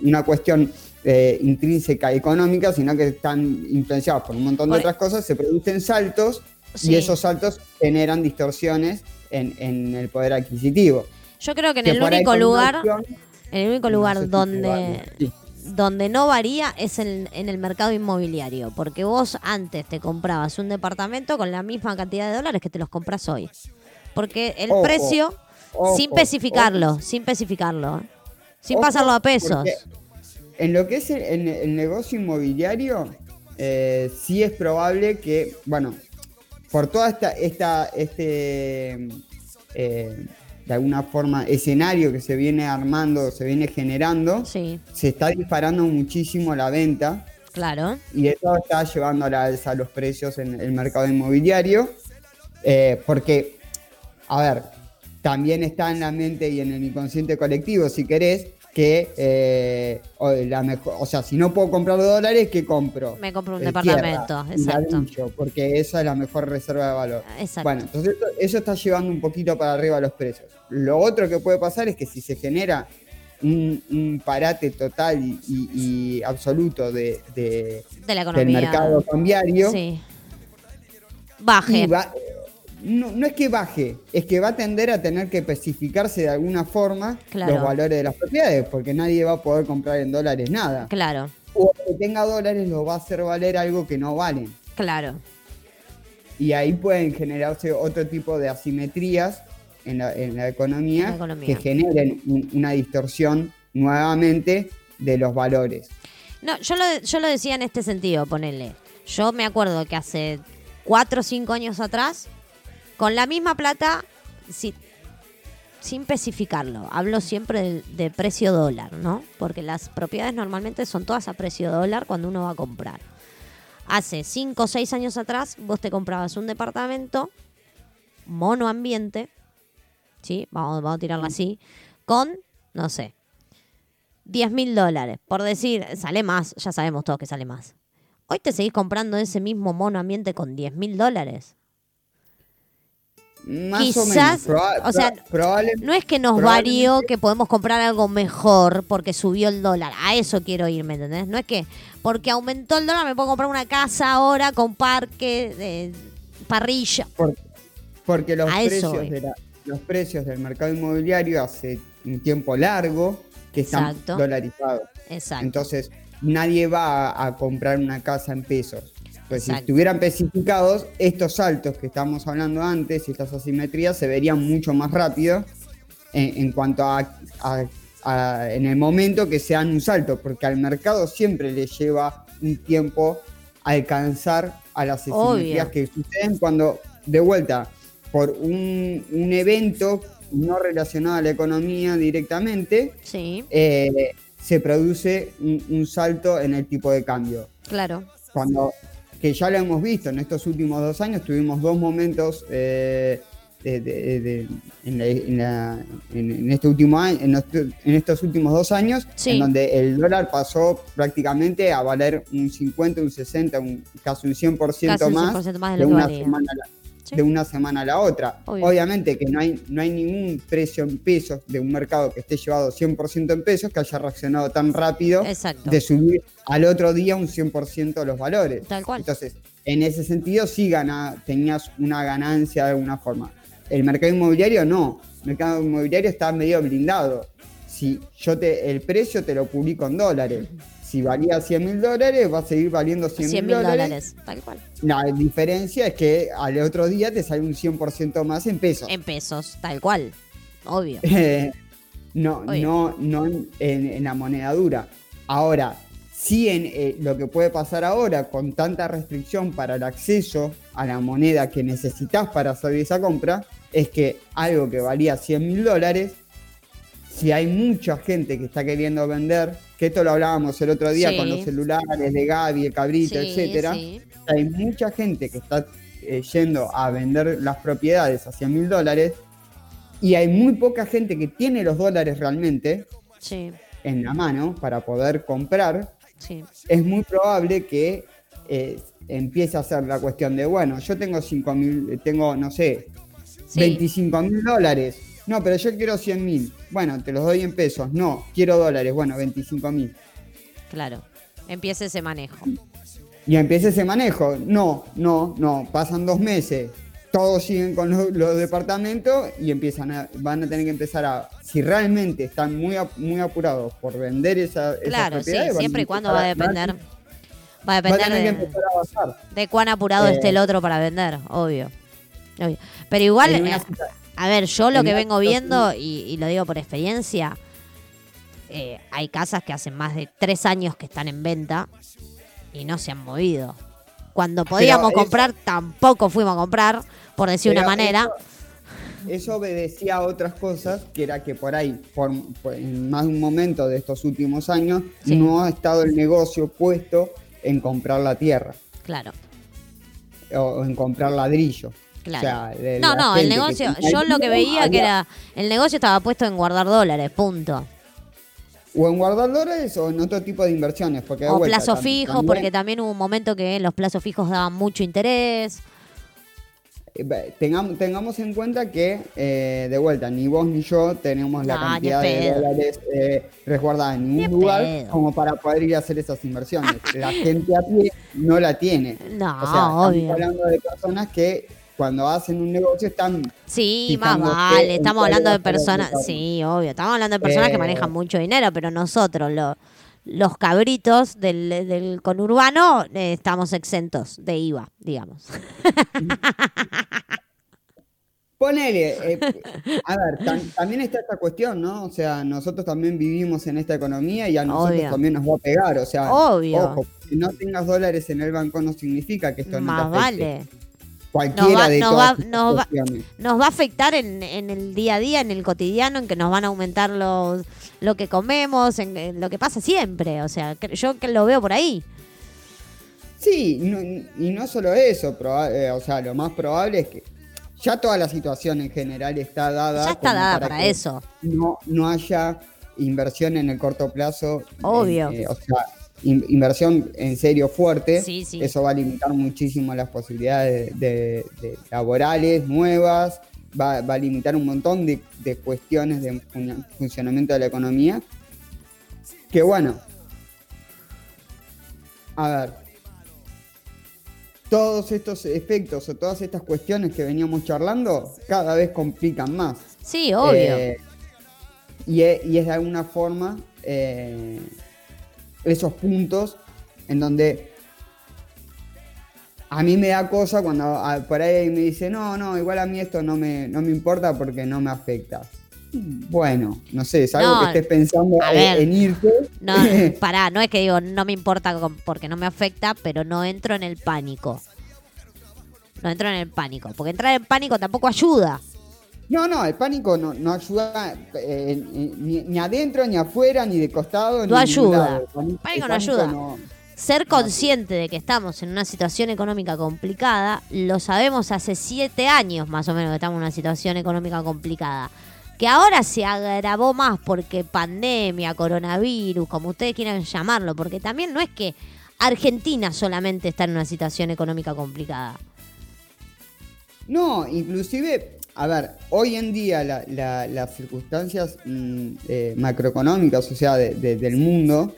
una cuestión eh, intrínseca económica, sino que están influenciados por un montón de Por- otras cosas, se producen saltos Sí. y esos saltos generan distorsiones en, en el poder adquisitivo. Yo creo que en Que el único lugar, el único No lugar sé donde donde no varía es en, en el mercado inmobiliario, porque vos antes te comprabas un departamento con la misma cantidad de dólares que te los compras hoy. Porque el Ojo, precio, ojo, sin especificarlo, ojo. sin especificarlo, ¿eh? sin Ojo, pasarlo a pesos. En lo que es el, en el negocio inmobiliario, eh, sí es probable que, bueno, por toda esta, esta este, eh, de alguna forma, escenario que se viene armando, se viene generando, Sí, se está disparando muchísimo la venta claro. y eso está llevando a la alza los precios en el mercado inmobiliario, eh, porque, a ver, también está en la mente y en el inconsciente colectivo, si querés, que eh, o, la mejor, o sea, si no puedo comprar dólares, ¿qué compro? Me compro un Eh, departamento, tierra exacto. ladrillo, porque esa es la mejor reserva de valor. Exacto. Bueno, entonces eso, está llevando un poquito para arriba los precios. Lo otro que puede pasar es que si se genera un, un parate total y, y- y absoluto de, de- de la del mercado cambiario, Sí. Baje. y va- no, no es que baje, es que va a tender a tener que especificarse de alguna forma Claro. los valores de las propiedades, porque nadie va a poder comprar en dólares nada. Claro, O que tenga dólares lo va a hacer valer algo que no valen. claro. Y ahí pueden generarse otro tipo de asimetrías en la, en la economía, En la economía. que generen un- una distorsión nuevamente de los valores. No, yo lo, yo lo decía en este sentido, ponele. Yo me acuerdo que hace cuatro o cinco años atrás, con la misma plata, si- sin especificarlo, hablo siempre de, de precio dólar, ¿no? Porque las propiedades normalmente son todas a precio dólar cuando uno va a comprar. Hace cinco o seis años atrás, vos te comprabas un departamento monoambiente, ¿sí? Vamos, a tirarlo así, con, no sé, 10 mil dólares. Por decir, sale más, ya sabemos todos que sale más. Hoy te seguís comprando ese mismo mono ambiente con 10 mil dólares. Más o Quizás, menos. proba- o sea, pro- probable- No es que nos varió que podemos comprar algo mejor porque subió el dólar. A eso quiero ir, ¿me entendés? No es que porque aumentó el dólar me puedo comprar una casa ahora con parque, parrilla. por- porque los A precios, voy. de la- los precios del mercado inmobiliario hace un tiempo largo que están Exacto. dolarizados. Exacto. Entonces, nadie va a, a comprar una casa en pesos. Pues si estuvieran especificados, estos saltos que estábamos hablando antes y estas asimetrías se verían mucho más rápido en, en cuanto a, a- a- en el momento que sean un salto, porque al mercado siempre le lleva un tiempo alcanzar a las asimetrías Obvio. que suceden cuando, de vuelta, por un, un evento no relacionado a la economía directamente, Sí, eh, se produce un, un salto en el tipo de cambio. claro. Cuando, que ya lo hemos visto en estos últimos dos años, tuvimos dos momentos eh, de- de- de- en, la- en la- en- en este último año, en, estos últimos dos años, Sí. en donde el dólar pasó prácticamente a valer un 50, un 60, un, casi un 100% Casi un más, 100% más de de, lo que una valía. semana a la, Sí. de una semana a la otra. Obvio. Obviamente que no hay, no hay ningún precio en pesos de un mercado que esté llevado 100% en pesos que haya reaccionado tan rápido Exacto. de subir al otro día un 100% los valores. Tal cual. Entonces, en ese sentido sí gana, tenías una ganancia de alguna forma. El mercado inmobiliario no. El mercado inmobiliario está medio blindado. Si yo te, el precio te lo publico en dólares. Si valía 100 mil dólares, va a seguir valiendo 100 100 mil dólares. dólares, tal cual. La diferencia es que al otro día te sale un 100% más en pesos. En pesos, tal cual. Obvio. Eh, no, no, no en la moneda dura. Ahora, sí en eh, lo que puede pasar ahora con tanta restricción para el acceso a la moneda que necesitas para hacer esa compra, es que algo que valía 100 mil dólares, si hay mucha gente que está queriendo vender, que esto lo hablábamos el otro día Sí. con los celulares de Gaby, el cabrito, Sí, etcétera, sí. hay mucha gente que está eh, yendo a vender las propiedades a 100 mil dólares y hay muy poca gente que tiene los dólares realmente en la mano para poder comprar, es muy probable que eh, empiece a ser la cuestión de, bueno, yo tengo 5 mil, tengo, no sé, Sí. 25 mil dólares. No, pero yo quiero 100 mil. Bueno, te los doy en pesos. No, quiero dólares. Bueno, 25 mil. Claro. Empieza ese manejo. Y empieza ese manejo. No, no, no. Pasan dos meses. Todos siguen con los, los departamentos y empiezan a, van a tener que empezar a. Si realmente están muy, muy apurados por vender esa, Claro, sí, propiedades, siempre y cuando va a depender. Va a Va a depender tener que de, empezar a bajar. de cuán apurado Eh, esté el otro para vender, obvio. Obvio. Pero igual, A ver, yo lo que vengo viendo, y, y lo digo por experiencia, eh, hay casas que hacen más de tres años que están en venta y no se han movido. Cuando podíamos eso- comprar, tampoco fuimos a comprar, por decir una manera. Eso, eso obedecía a otras cosas, que era que por ahí, por, por- en más de un momento de estos últimos años, Sí. no ha estado el negocio puesto en comprar la tierra Claro, o en comprar ladrillo. Claro. O sea, de no, no, el que negocio, yo lo que veía que era, el negocio estaba puesto en guardar dólares, punto. O en guardar dólares o en otro tipo de inversiones. Porque de O vuelta, plazo tam- fijo, también, porque también hubo un momento que los plazos fijos daban mucho interés. eh, Tengamos, tengamos en cuenta que, eh, de vuelta, ni vos ni yo tenemos la No, ni cantidad de dólares eh, resguardada en Ni ningún lugar pedo. como para poder ir a hacer esas inversiones. la gente a pie no la tiene. No, O sea, estamos obvio. hablando de personas que cuando hacen un negocio están Sí, más vale, estamos hablando de personas, sí, obvio, estamos hablando de personas que Eh, manejan mucho dinero, pero nosotros, lo- los cabritos del, del conurbano, eh, estamos exentos de IVA, digamos. Ponele, eh, a ver, tam- también está esta cuestión, ¿no? O sea, nosotros también vivimos en esta economía y a nosotros Obvio. también nos va a pegar, o sea, Obvio. ojo, que no tengas dólares en el banco no significa que esto Más no te afecte. vale. Cualquiera Nos va- de nos todas va- nos va- cuestiones. Nos va a afectar en, en el día a día, en el cotidiano, en que nos van a aumentar los, lo que comemos, en, en lo que pasa siempre. O sea, yo que lo veo por ahí. Sí, no- y no solo eso, proba- eh, o sea, lo más probable es que ya toda la situación en general está dada. Ya está dada para eso. No, no haya inversión en el corto plazo. Obvio. eh, o sea, in- inversión en serio fuerte. Sí, sí. Eso va a limitar muchísimo las posibilidades de, de laborales nuevas. Va, va a limitar un montón de, de cuestiones de fun- funcionamiento de la economía. Que bueno. A ver, todos estos efectos o todas estas cuestiones que veníamos charlando cada vez complican más. Sí, obvio. Eh, y, es, y es de alguna forma eh, esos puntos en donde a mí me da cosa cuando a- por ahí me dice, no, no, igual a mí esto no me, no me importa porque no me afecta. Bueno, no sé, es algo No, que estés pensando en, ver. en irte. No, pará, no es que digo, no me importa porque no me afecta, pero no entro en el pánico. No entro en el pánico, porque entrar en pánico tampoco ayuda. No, no, el pánico no, no ayuda eh, ni, adentro, ni afuera, ni de costado. No ayuda. El pánico- no ayuda. no- Ser consciente de que estamos en una situación económica complicada, lo sabemos hace siete años más o menos que estamos en una situación económica complicada. Que ahora se agravó más porque pandemia, coronavirus, como ustedes quieran llamarlo, porque también no es que Argentina solamente está en una situación económica complicada. No, inclusive, a ver, hoy en día la- la- las circunstancias mm, eh, macroeconómicas, o sea, de- de- del mundo,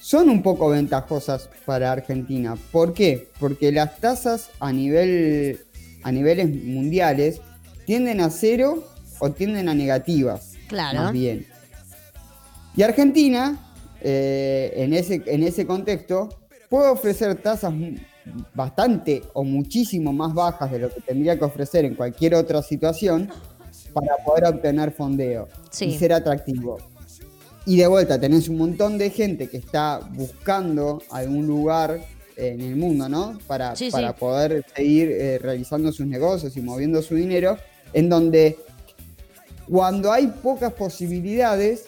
son un poco ventajosas para Argentina. ¿Por qué? Porque las tasas a nivel a niveles mundiales tienden a cero o tienden a negativas. Claro. Más bien. Y Argentina, eh, en, ese, en ese contexto, puede ofrecer tasas bastante o muchísimo más bajas de lo que tendría que ofrecer en cualquier otra situación para poder obtener fondeo Sí. y ser atractivo. Y de vuelta, tenés un montón de gente que está buscando algún lugar en el mundo, ¿no? Para, Sí, sí. para poder seguir eh, realizando sus negocios y moviendo su dinero, en donde cuando hay pocas posibilidades,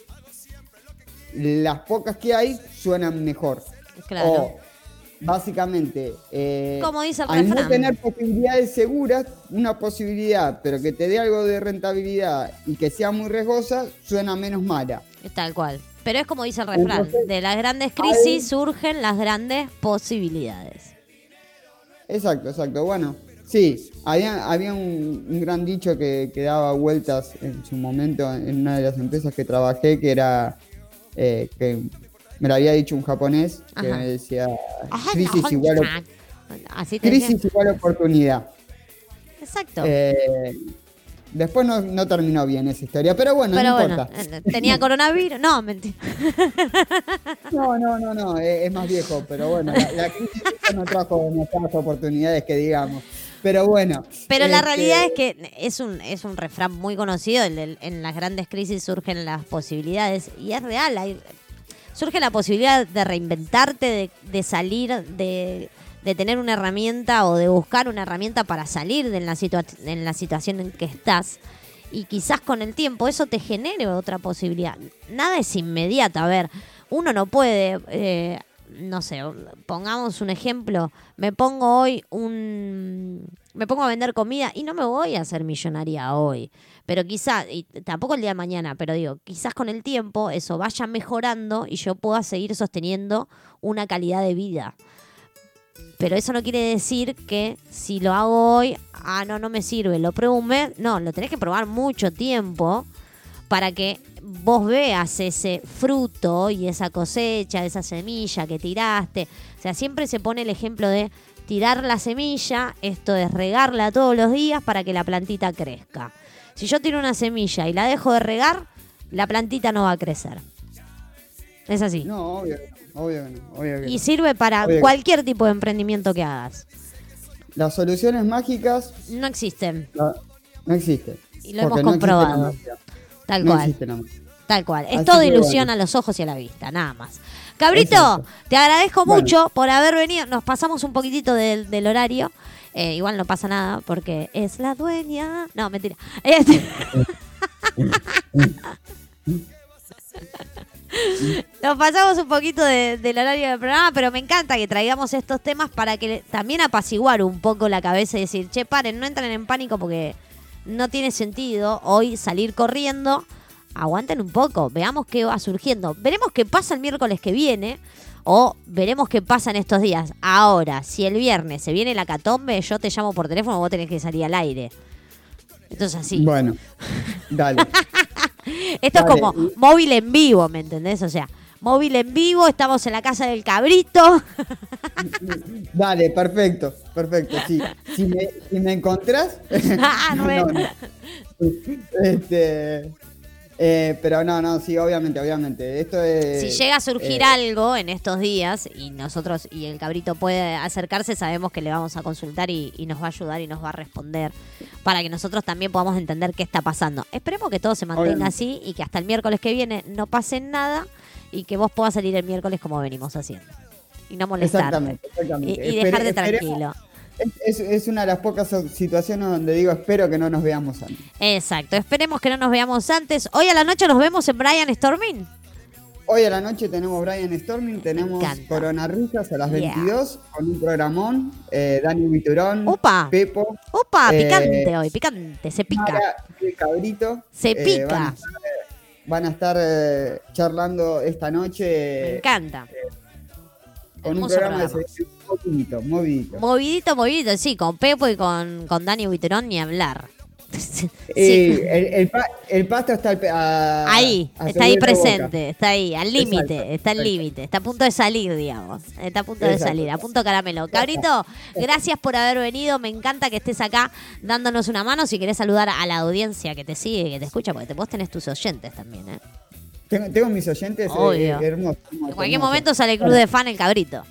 las pocas que hay suenan mejor. Claro. O, básicamente, eh, Como dice el al no tener posibilidades seguras, una posibilidad, pero que te dé algo de rentabilidad y que sea muy riesgosa, suena menos mala. Tal cual. Pero es como dice el refrán, Entonces, de las grandes hay- crisis surgen las grandes posibilidades. Exacto, exacto. Bueno, sí, había, había un, un gran dicho que, que daba vueltas en su momento en una de las empresas que trabajé, que era eh, que me lo había dicho un japonés, que Ajá. me decía, crisis igual, Así crisis igual oportunidad. Exacto. Eh, después no, no terminó bien esa historia, pero bueno, Pero no bueno, importa. eh, tenía coronavirus. No, mentira. No, no, no, no, es, es más viejo, pero bueno, la, la crisis no trajo, trajo oportunidades que digamos. Pero bueno. Pero la este, realidad es que es un, es un refrán muy conocido. el en las grandes crisis surgen las posibilidades. Y es real. hay- surge la posibilidad de reinventarte, de, de salir, de, de tener una herramienta o de buscar una herramienta para salir de la, situa- en la situación en que estás. Y quizás con el tiempo eso te genere otra posibilidad. Nada es inmediato. A ver, uno no puede, eh, no sé, pongamos un ejemplo. Me pongo hoy un. Me pongo a vender comida y no me voy a hacer millonaria hoy. Pero quizás, y tampoco el día de mañana, pero digo, quizás con el tiempo eso vaya mejorando y yo pueda seguir sosteniendo una calidad de vida. Pero eso no quiere decir que si lo hago hoy, ah, no, no me sirve, lo pruebo un mes. No, lo tenés que probar mucho tiempo para que vos veas ese fruto y esa cosecha, esa semilla que tiraste. O sea, siempre se pone el ejemplo de tirar la semilla, esto es regarla todos los días para que la plantita crezca. Si yo tiro una semilla y la dejo de regar, la plantita no va a crecer. Es así. No, obvio, obvio que no, obvio Y sirve para Obvio que- cualquier tipo de emprendimiento que hagas. Las soluciones mágicas No existen, no existen. Y lo hemos comprobado. Tal No cual. Tal cual. Es Así todo ilusión bueno. a los ojos y a la vista, nada más. Cabrito, Exacto. te agradezco Bueno. mucho por haber venido. Nos pasamos un poquitito del, del horario. Eh, igual no pasa nada porque es la dueña. No, mentira. Este- Nos pasamos un poquito de- del horario del programa, pero me encanta que traigamos estos temas para que también apaciguar un poco la cabeza y decir, che, paren, no entren en pánico porque no tiene sentido hoy salir corriendo. Aguanten un poco, veamos qué va surgiendo. Veremos qué pasa el miércoles que viene o veremos qué pasa en estos días. Ahora, si el viernes se viene la catombe, yo te llamo por teléfono, vos tenés que salir al aire. Entonces así. Bueno, dale. Esto es como móvil en vivo, ¿me entendés? O sea, móvil en vivo, estamos en la casa del cabrito. Dale, perfecto, perfecto. Sí. Si, me, si me encontrás. Ah, no. Este, eh, pero no, no, sí, obviamente, obviamente. Esto es. si llega a surgir eh, algo en estos días y nosotros y el cabrito puede acercarse, sabemos que le vamos a consultar y, y nos va a ayudar y nos va a responder para que nosotros también podamos entender qué está pasando. Esperemos que todo se mantenga Obviamente. así y que hasta el miércoles que viene no pase nada y que vos puedas salir el miércoles como venimos haciendo. Y no molestarte. Exactamente, exactamente. Y, y dejarte tranquilo. Es, es- una de las pocas situaciones donde digo espero que no nos veamos antes. Exacto, esperemos que no nos veamos antes. Hoy a la noche nos vemos en Brian Storming. Hoy a la noche tenemos Brian Storming, tenemos. Corona Risas a las Yeah. 22 con un programón, eh, Dani Viturón, Opa. Pepo, Opa, Eh, picante hoy, picante, se pica. Mara el Cabrito. Se Eh, pica. eh, van a estar, eh, charlando esta Me noche encanta. con un programa programa. de movidito, movidito. Movidito, movidito, sí, con Pepo y con, con Dani Buiterón ni hablar. Sí. Eh, el, el pa- el pasto está al a- Ahí, a está ahí presente, está ahí, al límite, está al límite, está a punto de salir, digamos. Está a punto de salir, a punto caramelo. Cabrito, gracias por haber venido, me encanta que estés acá dándonos una mano. Si querés saludar a la audiencia que te sigue, que te escucha, porque te- vos tenés tus oyentes también, ¿eh? Tengo, tengo mis oyentes, eh, Obvio. hermosos, hermosos, En cualquier hermosos. momento sale el club de fan el cabrito.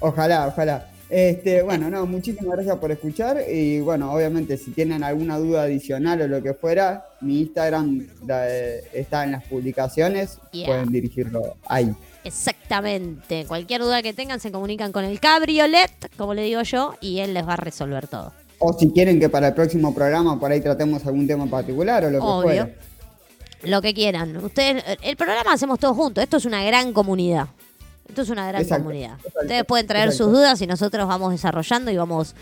Ojalá, ojalá. Este, bueno, no, muchísimas gracias por escuchar y bueno, obviamente si tienen alguna duda adicional o lo que fuera, mi Instagram eh, está en las publicaciones, Yeah. pueden dirigirlo ahí. Exactamente. Cualquier duda que tengan, se comunican con el cabriolet, como le digo yo, y él les va a resolver todo. O si quieren que para el próximo programa por ahí tratemos algún tema en particular o lo que fuera. Lo que quieran. Ustedes, el programa hacemos todos juntos. Esto es una gran comunidad. Esto es una gran Exacto, comunidad. exacto, Ustedes pueden traer exacto. sus dudas y nosotros vamos desarrollando y vamos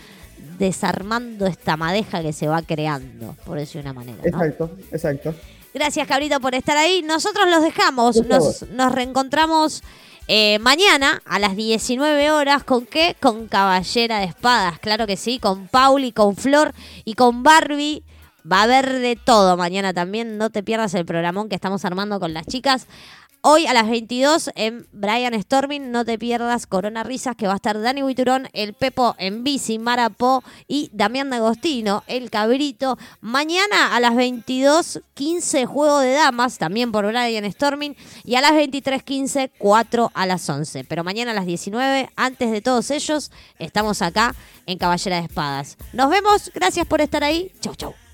desarmando esta madeja que se va creando, por decir una manera. ¿no? Exacto, exacto. Gracias, Cabrito, por estar ahí. Nosotros los dejamos. Nos, nos reencontramos eh, mañana a las 19 horas. ¿Con qué? Con Caballera de Espadas, claro que sí. Con Pauli, con Flor y con Barbie. Va a haber de todo mañana también. No te pierdas el programón que estamos armando con las chicas. Hoy a las 22 en Brian Storming, no te pierdas Corona Risas, que va a estar Dani Huiturón, el Pepo en bici, Marapó y Damián D'Agostino, el Cabrito. Mañana a las 22.15 Juego de Damas, también por Brian Storming. Y a las 23.15, 4 a las 11. Pero mañana a las 19, antes de todos ellos, estamos acá en Caballera de Espadas. Nos vemos, gracias por estar ahí. Chau, chau.